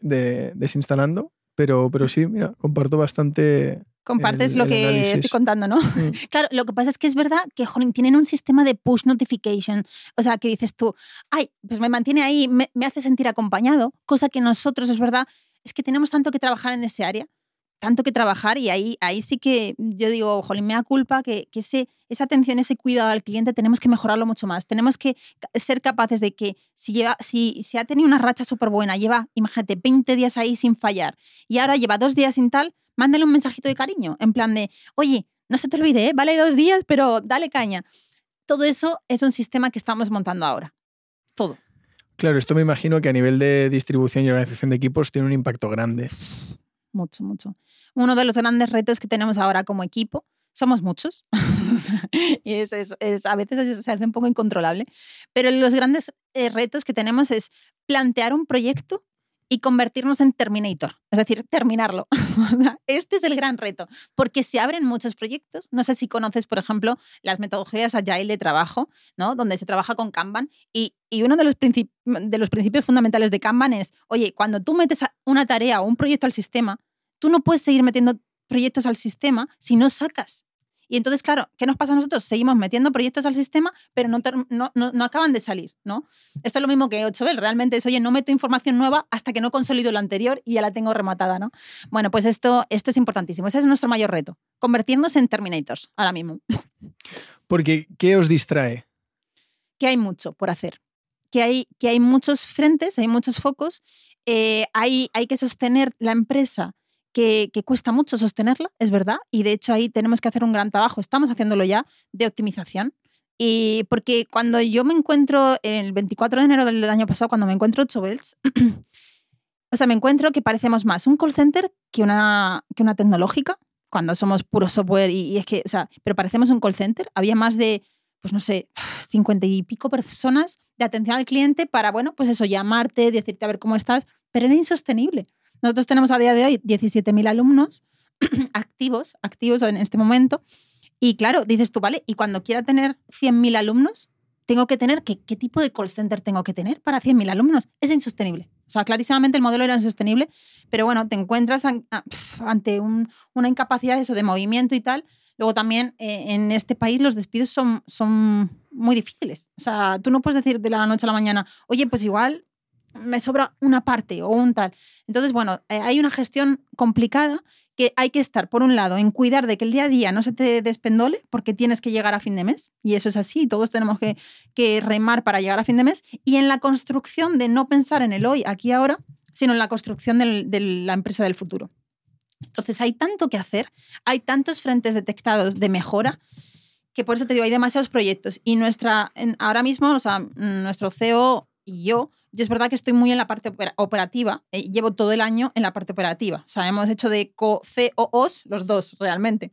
desinstalando, pero, pero sí, mira, comparto bastante. Compartes lo que estoy contando, ¿no? Mm. Claro, lo que pasa es que es verdad que tienen un sistema de push notification. O sea, que dices tú, ay, pues me mantiene ahí, me, me hace sentir acompañado, cosa que nosotros, es verdad, es que tenemos tanto que trabajar en ese área tanto que trabajar y ahí, ahí sí que yo digo, jolín, me da culpa que, que ese, esa atención, ese cuidado al cliente tenemos que mejorarlo mucho más. Tenemos que ser capaces de que si, lleva, si, si ha tenido una racha súper buena, lleva, imagínate, 20 días ahí sin fallar y ahora lleva dos días sin tal, mándale un mensajito de cariño, en plan de, oye, no se te olvide, ¿eh? vale dos días, pero dale caña. Todo eso es un sistema que estamos montando ahora. Todo. Claro, esto me imagino que a nivel de distribución y organización de equipos tiene un impacto grande mucho, mucho. Uno de los grandes retos que tenemos ahora como equipo, somos muchos, y es, es, a veces se hace un poco incontrolable, pero los grandes eh, retos que tenemos es plantear un proyecto y convertirnos en Terminator, es decir, terminarlo. este es el gran reto, porque se abren muchos proyectos. No sé si conoces, por ejemplo, las metodologías Agile de trabajo, ¿no? donde se trabaja con Kanban, y, y uno de los, de los principios fundamentales de Kanban es, oye, cuando tú metes una tarea o un proyecto al sistema, tú no puedes seguir metiendo proyectos al sistema si no sacas y entonces, claro, ¿qué nos pasa a nosotros? Seguimos metiendo proyectos al sistema, pero no, no, no, acaban de salir, ¿no? Esto es lo mismo que 8 Realmente es, oye, no meto información nueva hasta que no consolido lo anterior y ya la tengo rematada, ¿no? Bueno, pues esto, esto es importantísimo. Ese es nuestro mayor reto, convertirnos en Terminators ahora mismo. Porque, ¿qué os distrae? Que hay mucho por hacer. Que hay, que hay muchos frentes, hay muchos focos. Eh, hay, hay que sostener la empresa que, cuesta mucho sostenerla, es verdad, y de hecho ahí tenemos que hacer un gran trabajo, estamos haciéndolo ya, de optimización. Y porque cuando yo me encuentro, el 24 de enero del año pasado, cuando me encuentro 8 Bells, o sea, me encuentro que parecemos más un call center que una, que una tecnológica, cuando somos puro software y, es que, o sea, pero parecemos un call center. Había más de, pues no sé, 50 y pico personas de atención al cliente para, bueno, pues eso, llamarte, decirte a ver cómo estás, pero era insostenible. Nosotros tenemos a día de hoy 17.000 alumnos activos, activos en este momento. Y claro, dices tú, vale, y cuando quiera tener 100.000 alumnos, tengo que tener, ¿qué, ¿qué tipo de call center tengo que tener para 100.000 alumnos? Es insostenible. O sea, clarísimamente el modelo era insostenible, pero bueno, te encuentras ante una incapacidad eso de movimiento y tal. Luego también eh, en este país los despidos son, son muy difíciles. O sea, tú no puedes decir de la noche a la mañana, oye, pues igual me sobra una parte o un tal. Entonces, bueno, eh, hay una gestión complicada que hay que estar, por un lado, en cuidar de que el día a día no se te despendole, porque tienes que llegar a fin de mes, y eso es así, todos tenemos que, que remar para llegar a fin de mes, y en la construcción de no pensar en el hoy, aquí ahora, sino en la construcción de la empresa del futuro. Entonces, hay tanto que hacer, hay tantos frentes detectados de mejora, que por eso te digo, hay demasiados proyectos. Y nuestra, ahora mismo, o sea, nuestro CEO y yo, yo es verdad que estoy muy en la parte operativa, eh, llevo todo el año en la parte operativa. O sea, hemos hecho de co-COOs los dos realmente.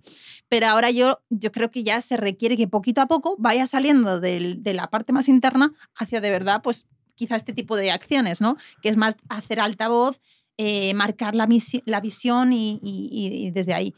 Pero ahora yo, yo creo que ya se requiere que poquito a poco vaya saliendo de la parte más interna hacia de verdad, pues quizá este tipo de acciones, ¿no? Que es más hacer altavoz, eh, marcar la, la visión y, desde ahí.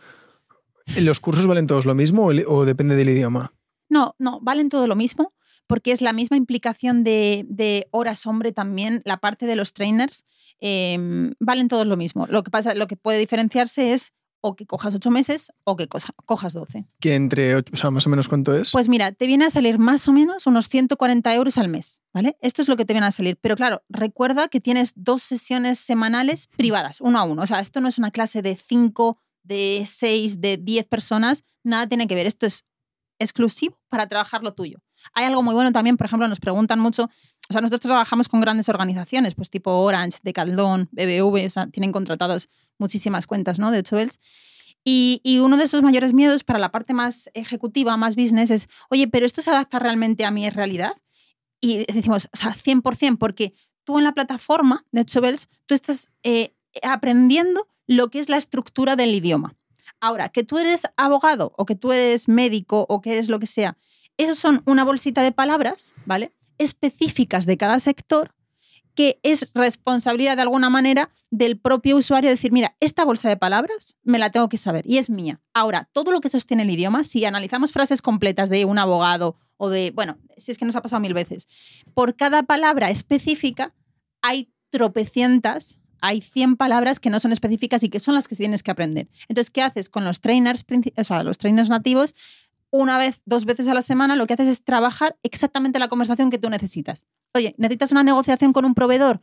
¿Los cursos valen todos lo mismo o depende del idioma? No, no, valen todo lo mismo porque es la misma implicación de, horas hombre también, la parte de los trainers, em, valen todos lo mismo. Lo que pasa, lo que puede diferenciarse es o que cojas ocho meses o que cojas 12. ¿Que entre, o sea, más o menos cuánto es? Pues mira, te viene a salir más o menos unos 140 euros al mes, ¿vale? Esto es lo que te viene a salir. Pero claro, recuerda que tienes dos sesiones semanales privadas, uno a uno. O sea, esto no es una clase de cinco, de seis, de diez personas, nada tiene que ver. Esto es exclusivo para trabajar lo tuyo. Hay algo muy bueno también, por ejemplo, nos preguntan mucho, o sea, nosotros trabajamos con grandes organizaciones, pues tipo Orange, Decathlon, BBV, o sea, tienen contratados muchísimas cuentas, ¿no? De 8 Y, y, uno de esos mayores miedos para la parte más ejecutiva, más business, es, oye, pero esto se adapta realmente a mi realidad. Y decimos, o sea, 100%, porque tú en la plataforma de 8 tú estás eh, aprendiendo lo que es la estructura del idioma. Ahora, que tú eres abogado o que tú eres médico o que eres lo que sea, esos son una bolsita de palabras, ¿vale? Específicas de cada sector que es responsabilidad de alguna manera del propio usuario decir, mira, esta bolsa de palabras me la tengo que saber y es mía. Ahora, todo lo que sostiene el idioma, si analizamos frases completas de un abogado o de, bueno, si es que nos ha pasado mil veces, por cada palabra específica hay tropecientas hay 100 palabras que no son específicas y que son las que tienes que aprender. Entonces, ¿qué haces con los trainers, o sea, los trainers nativos? Una vez, dos veces a la semana, lo que haces es trabajar exactamente la conversación que tú necesitas. Oye, ¿necesitas una negociación con un proveedor?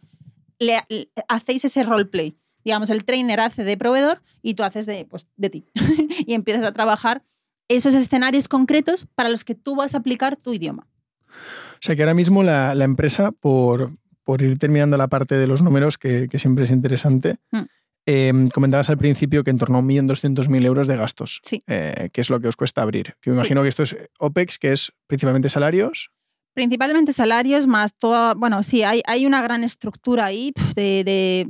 Le, hacéis ese roleplay. Digamos, el trainer hace de proveedor y tú haces de, pues, de ti. y empiezas a trabajar esos escenarios concretos para los que tú vas a aplicar tu idioma. O sea que ahora mismo la, la empresa, por, por ir terminando la parte de los números, que, siempre es interesante. Mm. Em, comentabas al principio que en torno a 1.200.000 euros de gastos, sí. Eh, que es lo que os cuesta abrir. Que me imagino que esto es OPEX, que es principalmente salarios. Principalmente salarios, más toda, bueno, sí, hay, hay una gran estructura ahí de,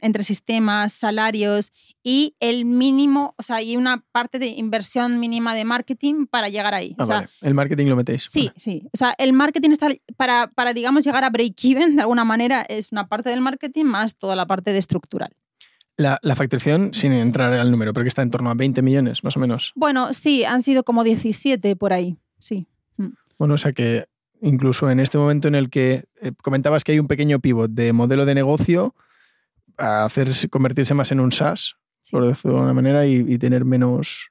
entre sistemas, salarios y el mínimo, o sea, hay una parte de inversión mínima de marketing para llegar ahí. Ah, el marketing lo metéis. Sí, sí. O sea, el marketing está para, para, digamos, llegar a break-even de alguna manera, es una parte del marketing más toda la parte de estructural. La, la, facturación, sin entrar al número, pero que está en torno a 20 millones, más o menos. Bueno, sí, han sido como 17 por ahí, sí. Mm. Bueno, o sea que incluso en este momento en el que eh, comentabas que hay un pequeño pivot de modelo de negocio a hacerse, convertirse más en un SaaS, por decirlo de alguna manera, y, tener menos,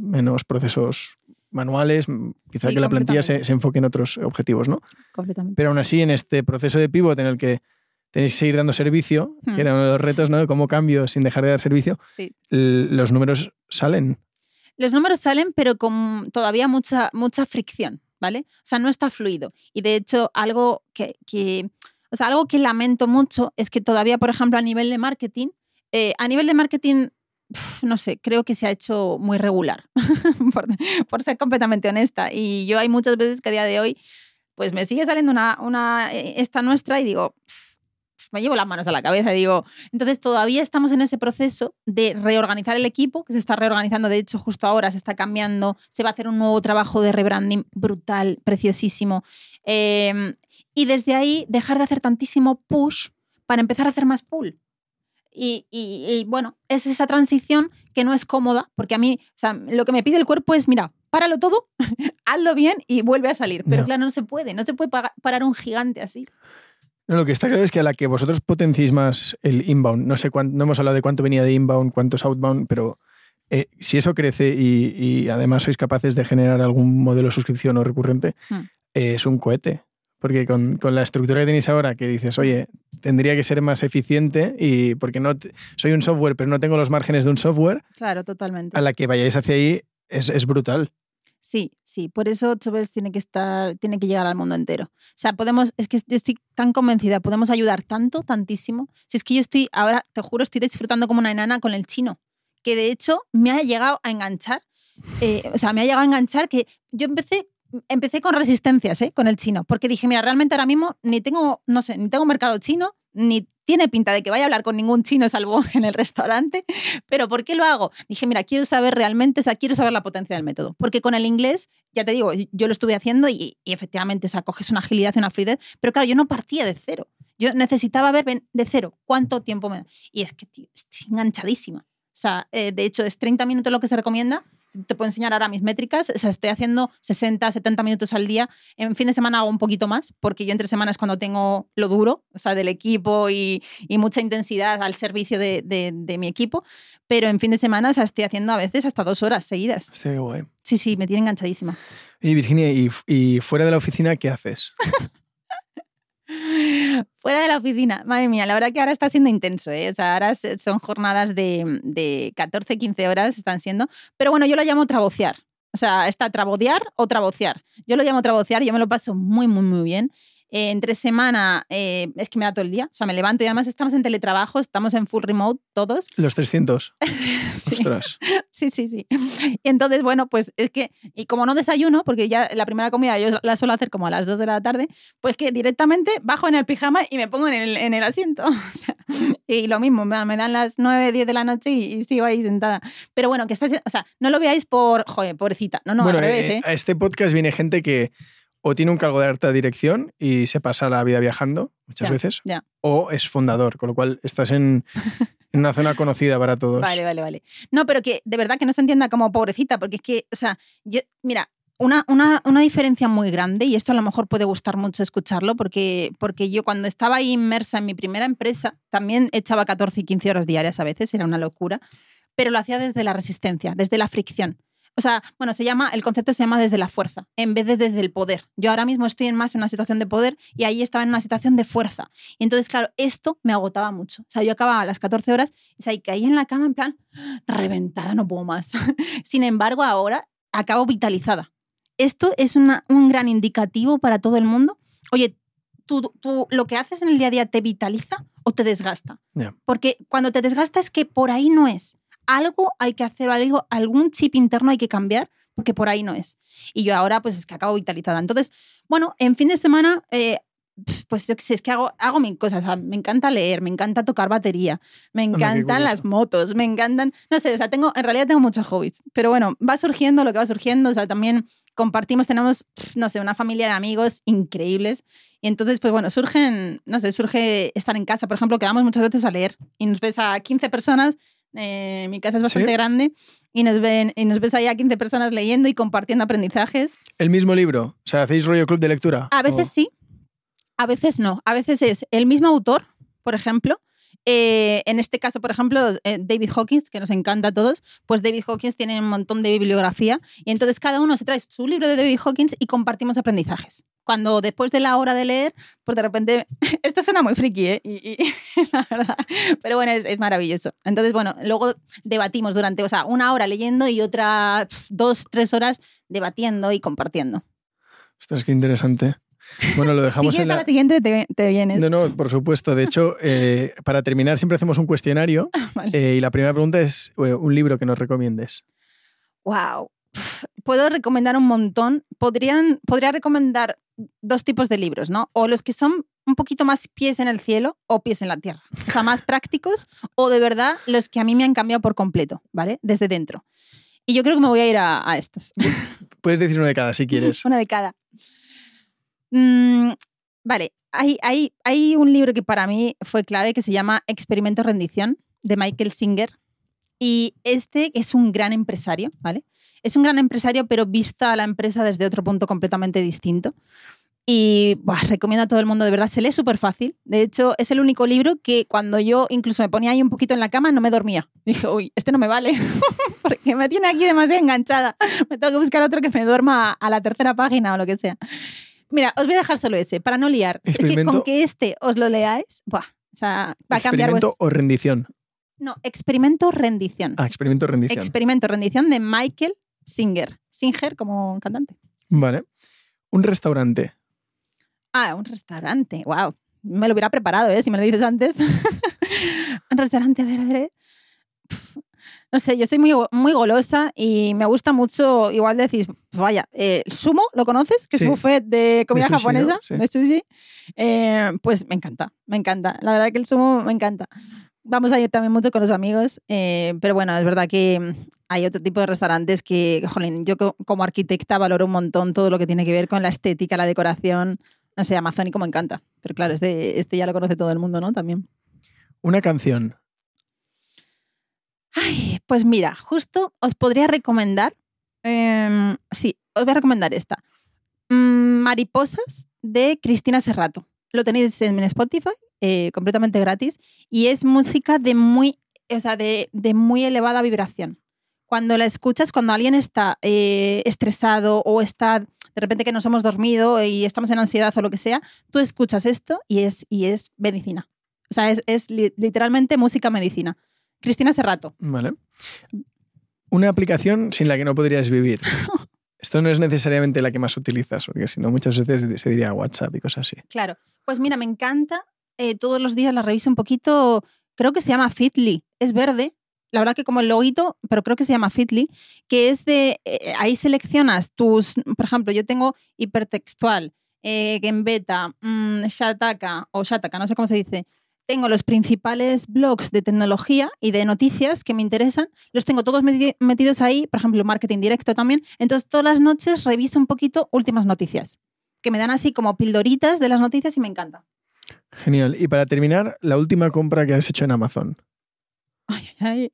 menos procesos manuales, quizá que la plantilla se, enfoque en otros objetivos, ¿no? Completamente. Pero aún así, en este proceso de pivot en el que tenéis que seguir dando servicio, que hmm. era uno de los retos, ¿no? De cómo cambio sin dejar de dar servicio, los números salen. Los números salen, pero con todavía mucha, mucha fricción. ¿vale? O sea, no está fluido. Y de hecho, algo que, o sea, algo que lamento mucho es que todavía, por ejemplo, a nivel de marketing, eh, a nivel de marketing, no sé, creo que se ha hecho muy regular, por, ser completamente honesta. Y yo hay muchas veces que a día de hoy, pues me sigue saliendo una, una eh, esta nuestra y digo, me llevo las manos a la cabeza y digo, entonces todavía estamos en ese proceso de reorganizar el equipo, que se está reorganizando, de hecho justo ahora se está cambiando, se va a hacer un nuevo trabajo de rebranding brutal, preciosísimo. Em, y desde ahí dejar de hacer tantísimo push para empezar a hacer más pull. Y, bueno, es esa transición que no es cómoda, porque a mí, o sea, lo que me pide el cuerpo es, mira, páralo todo, hazlo bien y vuelve a salir. Pero claro, no se puede, no se puede parar un gigante así. No, lo que está claro es que a la que vosotros potenciéis más el inbound, no sé cuánto, no hemos hablado de cuánto venía de inbound, cuánto es outbound, pero eh, si eso crece y, además sois capaces de generar algún modelo de suscripción o recurrente, hmm. eh, es un cohete. Porque con, la estructura que tenéis ahora, que dices, oye, tendría que ser más eficiente y porque no soy un software, pero no tengo los márgenes de un software. Claro, totalmente. A la que vayáis hacia ahí es, es brutal. Sí, sí, por eso Chobels tiene que estar, tiene que llegar al mundo entero. O sea, podemos, es que yo estoy tan convencida, podemos ayudar tanto, tantísimo. Si es que yo estoy, ahora, te juro, estoy disfrutando como una enana con el chino, que de hecho me ha llegado a enganchar. Eh, o sea, me ha llegado a enganchar que yo empecé, empecé con resistencias, ¿eh? Con el chino, porque dije, mira, realmente ahora mismo ni tengo, no sé, ni tengo mercado chino, ni tiene pinta de que vaya a hablar con ningún chino salvo en el restaurante, pero ¿por qué lo hago? Dije, mira, quiero saber realmente, o sea, quiero saber la potencia del método, porque con el inglés, ya te digo, yo lo estuve haciendo y, efectivamente, o sea, coges una agilidad y una fluidez, pero claro, yo no partía de cero. Yo necesitaba ver de cero cuánto tiempo me... Y es que, estoy enganchadísima. O sea, eh, de hecho, es 30 minutos lo que se recomienda, te puedo enseñar ahora mis métricas. O sea, estoy haciendo 60, 70 minutos al día. En fin de semana hago un poquito más, porque yo entre semanas cuando tengo lo duro, o sea, del equipo y, mucha intensidad al servicio de, mi equipo. Pero en fin de semana, o sea, estoy haciendo a veces hasta dos horas seguidas. Sí, guay. Sí, sí, me tiene enganchadísima. Y Virginia, y fuera de la oficina qué haces? Fuera de la oficina, madre mía, la verdad que ahora está siendo intenso, ¿eh? O sea, ahora son jornadas de, de 14, 15 horas, están siendo. Pero bueno, yo lo llamo trabocear. O sea, está trabodear o trabocear. Yo lo llamo trabocear, yo me lo paso muy, muy, muy bien. Eh, entre semana eh, es que me da todo el día. O sea, me levanto y además estamos en teletrabajo, estamos en full remote todos. Los 300. sí. Ostras. Sí, sí, sí. Y entonces, bueno, pues es que, y como no desayuno, porque ya la primera comida yo la suelo hacer como a las 2 de la tarde, pues que directamente bajo en el pijama y me pongo en el, en el asiento. y lo mismo, me dan las 9, 10 de la noche y, sigo ahí sentada. Pero bueno, que estáis, o sea, no lo veáis por, joder, pobrecita. No, no, bueno, al revés, eh, ¿eh? A este podcast viene gente que o tiene un cargo de alta dirección y se pasa la vida viajando muchas veces, o es fundador, con lo cual estás en, una zona conocida para todos. Vale, vale, vale. No, pero que de verdad que no se entienda como pobrecita, porque es que, o sea, yo, mira, una, una, una, diferencia muy grande, y esto a lo mejor puede gustar mucho escucharlo, porque, porque yo cuando estaba ahí inmersa en mi primera empresa, también echaba 14 y 15 horas diarias a veces, era una locura, pero lo hacía desde la resistencia, desde la fricción. O sea, bueno, se llama, el concepto se llama desde la fuerza, en vez de desde el poder. Yo ahora mismo estoy en más en una situación de poder y ahí estaba en una situación de fuerza. Y entonces, claro, esto me agotaba mucho. O sea, yo acababa a las 14 horas y, o sea, y caí en la cama en plan, reventada, no puedo más. Sin embargo, ahora acabo vitalizada. Esto es un gran indicativo para todo el mundo. Oye, tú, tú, lo que haces en el día a día te vitaliza o te desgasta. Porque cuando te desgasta es que por ahí no es algo hay que hacer, algo, algún chip interno hay que cambiar, porque por ahí no es. Y yo ahora, pues es que acabo vitalizada. Entonces, bueno, en fin de semana, eh, pues yo sé, es que hago, hago mil cosas. me encanta leer, me encanta tocar batería, me encantan las motos, me encantan. No sé, o sea, tengo, en realidad tengo muchos hobbies. Pero bueno, va surgiendo lo que va surgiendo. O sea, también compartimos, tenemos, no sé, una familia de amigos increíbles. Y entonces, pues bueno, surgen, no sé, surge estar en casa. Por ejemplo, quedamos muchas veces a leer y nos ves a 15 personas eh, mi casa es bastante grande y nos, ven, y nos ves ahí a 15 personas leyendo y compartiendo aprendizajes. ¿El mismo libro? O sea, ¿hacéis rollo club de lectura? A veces sí, a veces no. A veces es el mismo autor, por ejemplo, eh, en este caso, por ejemplo, eh, David Hawkins, que nos encanta a todos, pues David Hawkins tiene un montón de bibliografía y entonces cada uno se trae su libro de David Hawkins y compartimos aprendizajes. Cuando después de la hora de leer, pues de repente, esto suena muy friki, ¿eh? Y, la verdad, pero bueno, es, maravilloso. Entonces, bueno, luego debatimos durante, o sea, una hora leyendo y otra dos, tres horas debatiendo y compartiendo. Ostras, qué interesante. Bueno, lo dejamos si en la... la siguiente, te, vienes. No, no, por supuesto. De hecho, eh, para terminar siempre hacemos un cuestionario eh, y la primera pregunta es eh, un libro que nos recomiendes. Wow. Puedo recomendar un montón. Podrían, podría recomendar dos tipos de libros, ¿no? O los que son un poquito más pies en el cielo o pies en la tierra. O sea, más prácticos o de verdad los que a mí me han cambiado por completo, ¿vale? Desde dentro. Y yo creo que me voy a ir a, a estos. Puedes decir uno de cada si quieres. Una de cada. Mm, vale, hay, hay, hay un libro que para mí fue clave que se llama Experimento Rendición de Michael Singer. Y este es un gran empresario, ¿vale? Es un gran empresario, pero vista a la empresa desde otro punto completamente distinto. Y recomiendo a todo el mundo, de verdad, se lee súper fácil. De hecho, es el único libro que cuando yo incluso me ponía ahí un poquito en la cama no me dormía. Dije, uy, este no me vale, porque me tiene aquí demasiado enganchada. Me tengo que buscar otro que me duerma a la tercera página o lo que sea. Mira, os voy a dejar solo ese, para no liar. Es que con que este os lo leáis, buah, o sea, va a cambiar. ¿Experimento o rendición? No, experimento rendición. Ah, experimento rendición. Experimento rendición de Michael Singer. Singer como cantante. Vale. Un restaurante. Ah, un restaurante. Wow. Me lo hubiera preparado, ¿eh? Si me lo dices antes. un restaurante, a ver, a ver. ¿eh? No sé, yo soy muy, muy golosa y me gusta mucho, igual decís, pues vaya, eh, sumo, ¿lo conoces? Que es buffet de comida japonesa, de sushi. Eh, pues me encanta, me encanta. La verdad que el sumo me encanta. Vamos a ir también mucho con los amigos, eh, pero bueno, es verdad que hay otro tipo de restaurantes que, jolín, yo como arquitecta valoro un montón todo lo que tiene que ver con la estética, la decoración. No sé, amazónico me encanta. Pero claro, este, este ya lo conoce todo el mundo, ¿no? También. Una canción. Pues mira, justo os podría recomendar. Em, sí, os voy a recomendar esta. Mm, Mariposas de Cristina Serrato. Lo tenéis en Spotify, eh, completamente gratis. Y es música de muy, o sea, de, de muy elevada vibración. Cuando la escuchas, cuando alguien está eh, estresado o está de repente que nos hemos dormido y estamos en ansiedad o lo que sea, tú escuchas esto y es, y es medicina. O sea, es, es literalmente música medicina. Cristina Serrato. Vale. Una aplicación sin la que no podrías vivir. Esto no es necesariamente la que más utilizas, porque si no, muchas veces se diría WhatsApp y cosas así. Claro. Pues mira, me encanta. Eh, todos los días la reviso un poquito. Creo que se llama Fitly. Es verde. La verdad que como el loguito, pero creo que se llama Fitly, que es de. Eh, ahí seleccionas tus. Por ejemplo, yo tengo hipertextual, eh, Gembeta, mmm, Shataka o Shataka, no sé cómo se dice tengo los principales blogs de tecnología y de noticias que me interesan, los tengo todos metidos ahí, por ejemplo, marketing directo también. Entonces, todas las noches reviso un poquito últimas noticias, que me dan así como pildoritas de las noticias y me encanta. Genial. Y para terminar, la última compra que has hecho en Amazon. Ay, ay, ay.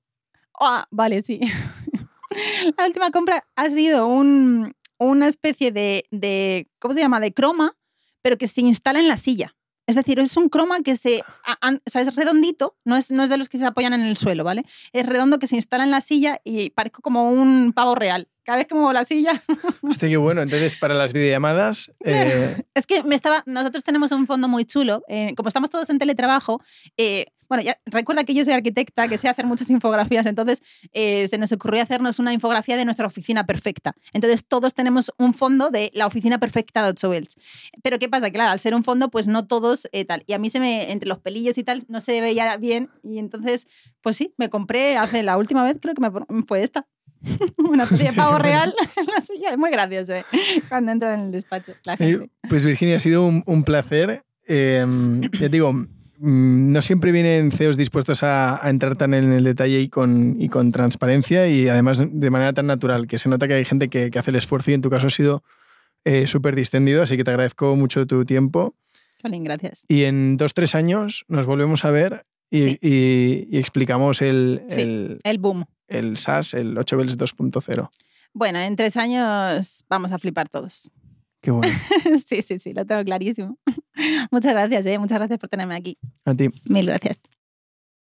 Ah, vale, sí. la última compra ha sido un, una especie de, de, ¿cómo se llama? De croma, pero que se instala en la silla. Es decir, es un croma que se. o sea, es redondito, no es, no es de los que se apoyan en el suelo, ¿vale? Es redondo que se instala en la silla y parezco como un pavo real. Cada vez que muevo la silla. Hostia, qué bueno. Entonces, para las videollamadas. Eh, es que me estaba. Nosotros tenemos un fondo muy chulo. Eh, como estamos todos en teletrabajo, eh, bueno, ya recuerda que yo soy arquitecta, que sé hacer muchas infografías, entonces eh, se nos ocurrió hacernos una infografía de nuestra oficina perfecta. Entonces todos tenemos un fondo de la oficina perfecta de 8 Bells. Pero ¿qué pasa? Claro, al ser un fondo, pues no todos eh, tal. Y a mí se me, entre los pelillos y tal, no se veía bien. Y entonces, pues sí, me compré hace la última vez, creo que me fue esta. una especie de pavo real en la silla. Es muy gracioso ¿eh? cuando entra en el despacho. La gente. Pues Virginia, ha sido un, un placer. Eh, ya digo, Mm, no siempre vienen CEOs dispuestos a, entrar tan en el detalle y con, y con, transparencia y además de manera tan natural, que se nota que hay gente que, hace el esfuerzo y en tu caso ha sido eh, súper distendido, así que te agradezco mucho tu tiempo. gracias. Y en dos, tres años nos volvemos a ver y, y, explicamos el, el, el, boom. El SAS, el 8 Bells 2.0. Bueno, en tres años vamos a flipar todos. Qué bueno. sí, sí, sí, lo tengo clarísimo. Muchas gracias, ¿eh? muchas gracias por tenerme aquí. A ti. Mil gracias.